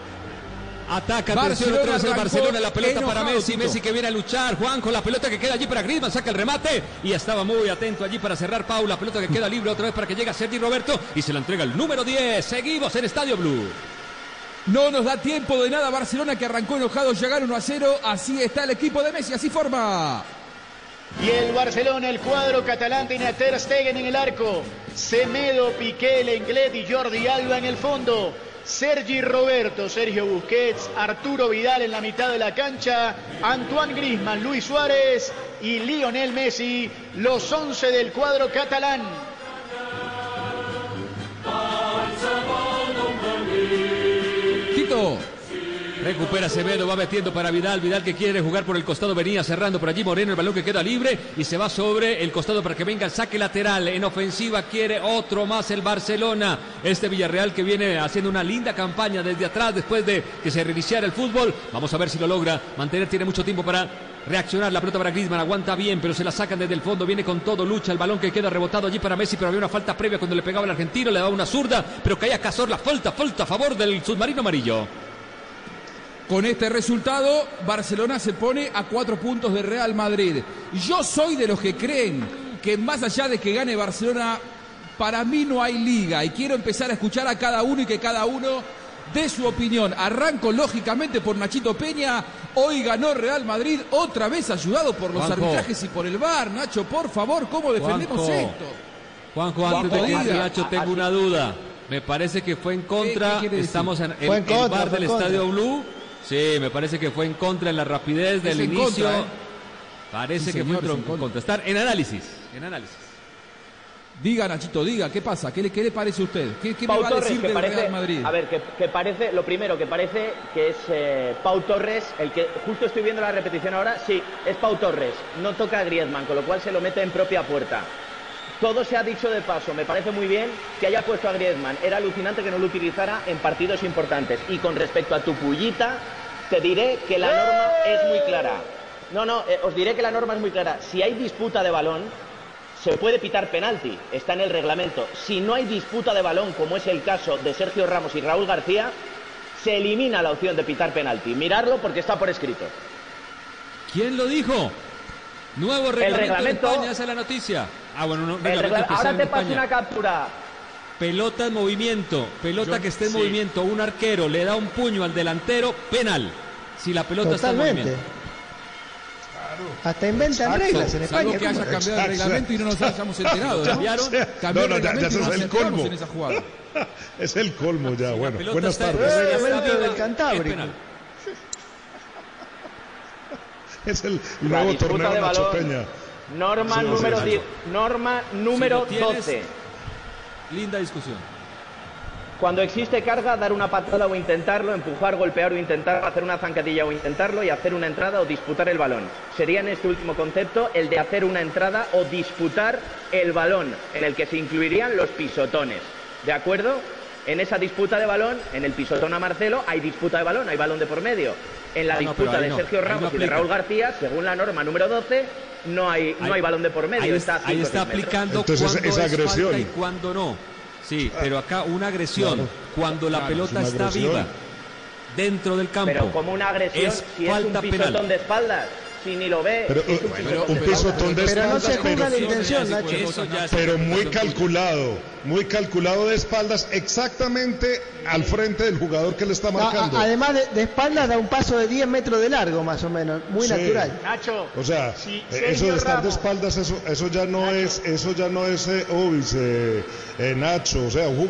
Ataca Barcelona, otra vez el Barcelona, la pelota para Messi, Messi que viene a luchar, Juan con la pelota que queda allí para Griezmann, saca el remate y estaba muy atento allí para cerrar Pau, la pelota que queda libre otra vez para que llegue a Sergi Roberto y se la entrega el número 10, seguimos en Estadio Blue. No nos da tiempo de nada Barcelona que arrancó enojado, llegar 1 a 0, así está el equipo de Messi, así forma. Y el Barcelona, el cuadro catalán tiene a Ter Stegen en el arco, Semedo, Piqué, Lenglet y Jordi Alba en el fondo. Sergi Roberto, Sergio Busquets, Arturo Vidal en la mitad de la cancha, Antoine Grisman, Luis Suárez y Lionel Messi, los 11 del cuadro catalán. Quito. Recupera Semedo, va metiendo para Vidal. Vidal que quiere jugar por el costado, venía cerrando por allí Moreno, el balón que queda libre y se va sobre el costado para que venga el saque lateral. En ofensiva quiere otro más el Barcelona. Este Villarreal que viene haciendo una linda campaña desde atrás después de que se reiniciara el fútbol. Vamos a ver si lo logra mantener. Tiene mucho tiempo para reaccionar. La pelota para Griezmann aguanta bien, pero se la sacan desde el fondo. Viene con todo, lucha el balón que queda rebotado allí para Messi, pero había una falta previa cuando le pegaba el argentino, le daba una zurda, pero caía Cazorla. Falta, falta a favor del submarino amarillo. Con este resultado, Barcelona se pone a cuatro puntos de Real Madrid. Yo soy de los que creen que más allá de que gane Barcelona, para mí no hay liga. Y quiero empezar a escuchar a cada uno y que cada uno dé su opinión. Arranco lógicamente por Nachito Peña. Hoy ganó Real Madrid, otra vez ayudado por los Juanjo. arbitrajes y por el VAR. Nacho, por favor, ¿cómo defendemos Juanjo. esto? Juanjo, antes de que diga. entre Nacho, tengo una duda. Me parece que fue en contra. qué? Estamos en el, bar del. Estadio Blue. Sí, me parece que fue en contra en la rapidez del en inicio. contra, ¿eh? Parece Sí, que señor, fue es en en contra. contra. Estar en análisis. En análisis. Diga, Nachito, diga, ¿qué pasa? ¿Qué le, qué le parece a usted? ¿Qué, qué me Pau va a decir del parece, Real Madrid? a ver, que, que parece, lo primero, que parece que es eh, Pau Torres, el que justo estoy viendo la repetición ahora, sí, es Pau Torres, no toca a Griezmann, con lo cual se lo mete en propia puerta. Todo se ha dicho de paso, me parece muy bien que haya puesto a Griezmann, era alucinante que no lo utilizara en partidos importantes. Y con respecto a tu pullita, te diré que la norma es muy clara. No, no, eh, os diré que la norma es muy clara. Si hay disputa de balón, se puede pitar penalti, está en el reglamento. Si no hay disputa de balón, como es el caso de Sergio Ramos y Raúl García, se elimina la opción de pitar penalti. Mirarlo porque está por escrito. ¿Quién lo dijo? Nuevo El reglamento, reglamento- de España, esa es la noticia. Ah, bueno, no, que Ahora te paso una captura. Pelota en movimiento, pelota Yo- que esté en sí. movimiento, un arquero le da un puño al delantero, penal. Si la pelota está en Totalmente. movimiento. Hasta inventan Exacto. reglas en Salvo España. que haya cambiado el reglamento y no nos hayamos enterado. ¿no? ¿Cambiaron? Cambió No, no, ya, reglamento ya es el colmo. en esa jugada. Es el colmo ya. Bueno, buenas tardes. El reglamento del es Cantábrico. Es el nuevo torneo de Nacho. Peña. Norma Sí, número sí. 10, norma número Si lo tienes, 12. Linda discusión. Cuando existe carga, dar una patada o intentarlo, empujar, golpear o intentar, hacer una zancadilla o intentarlo y hacer una entrada o disputar el balón. Sería en este último concepto el de hacer una entrada o disputar el balón, en el que se incluirían los pisotones. ¿De acuerdo? En esa disputa de balón, en el pisotón a Marcelo, hay disputa de balón, hay balón de por medio. En la no, disputa de no, Sergio Ramos y de. Raúl García, según la norma número 12, no hay, no hay balón de por medio. Ahí, está, ahí aplicando Entonces, cuándo es es agresión. falta y cuándo no. Sí, pero acá una agresión, Claro. cuando la Claro, pelota es está agresión. viva dentro del campo. Pero como una agresión, es si es un falta pisotón penal. de espaldas, si ni lo ve. Pero, es un pisotón un de pisotón de Pero no espaldas, se pero- intención, Nacho. pero muy calculado, muy calculado de espaldas, exactamente al frente del jugador que le está A- marcando. además de, de espaldas da un paso de 10 metros de largo, más o menos. Muy Sí. natural. Nacho, O sea, Si eh, eso de estar de espaldas, eso, eso ya no es, eso ya no es eh, obvis, eh, eh, Nacho, o sea, un jugador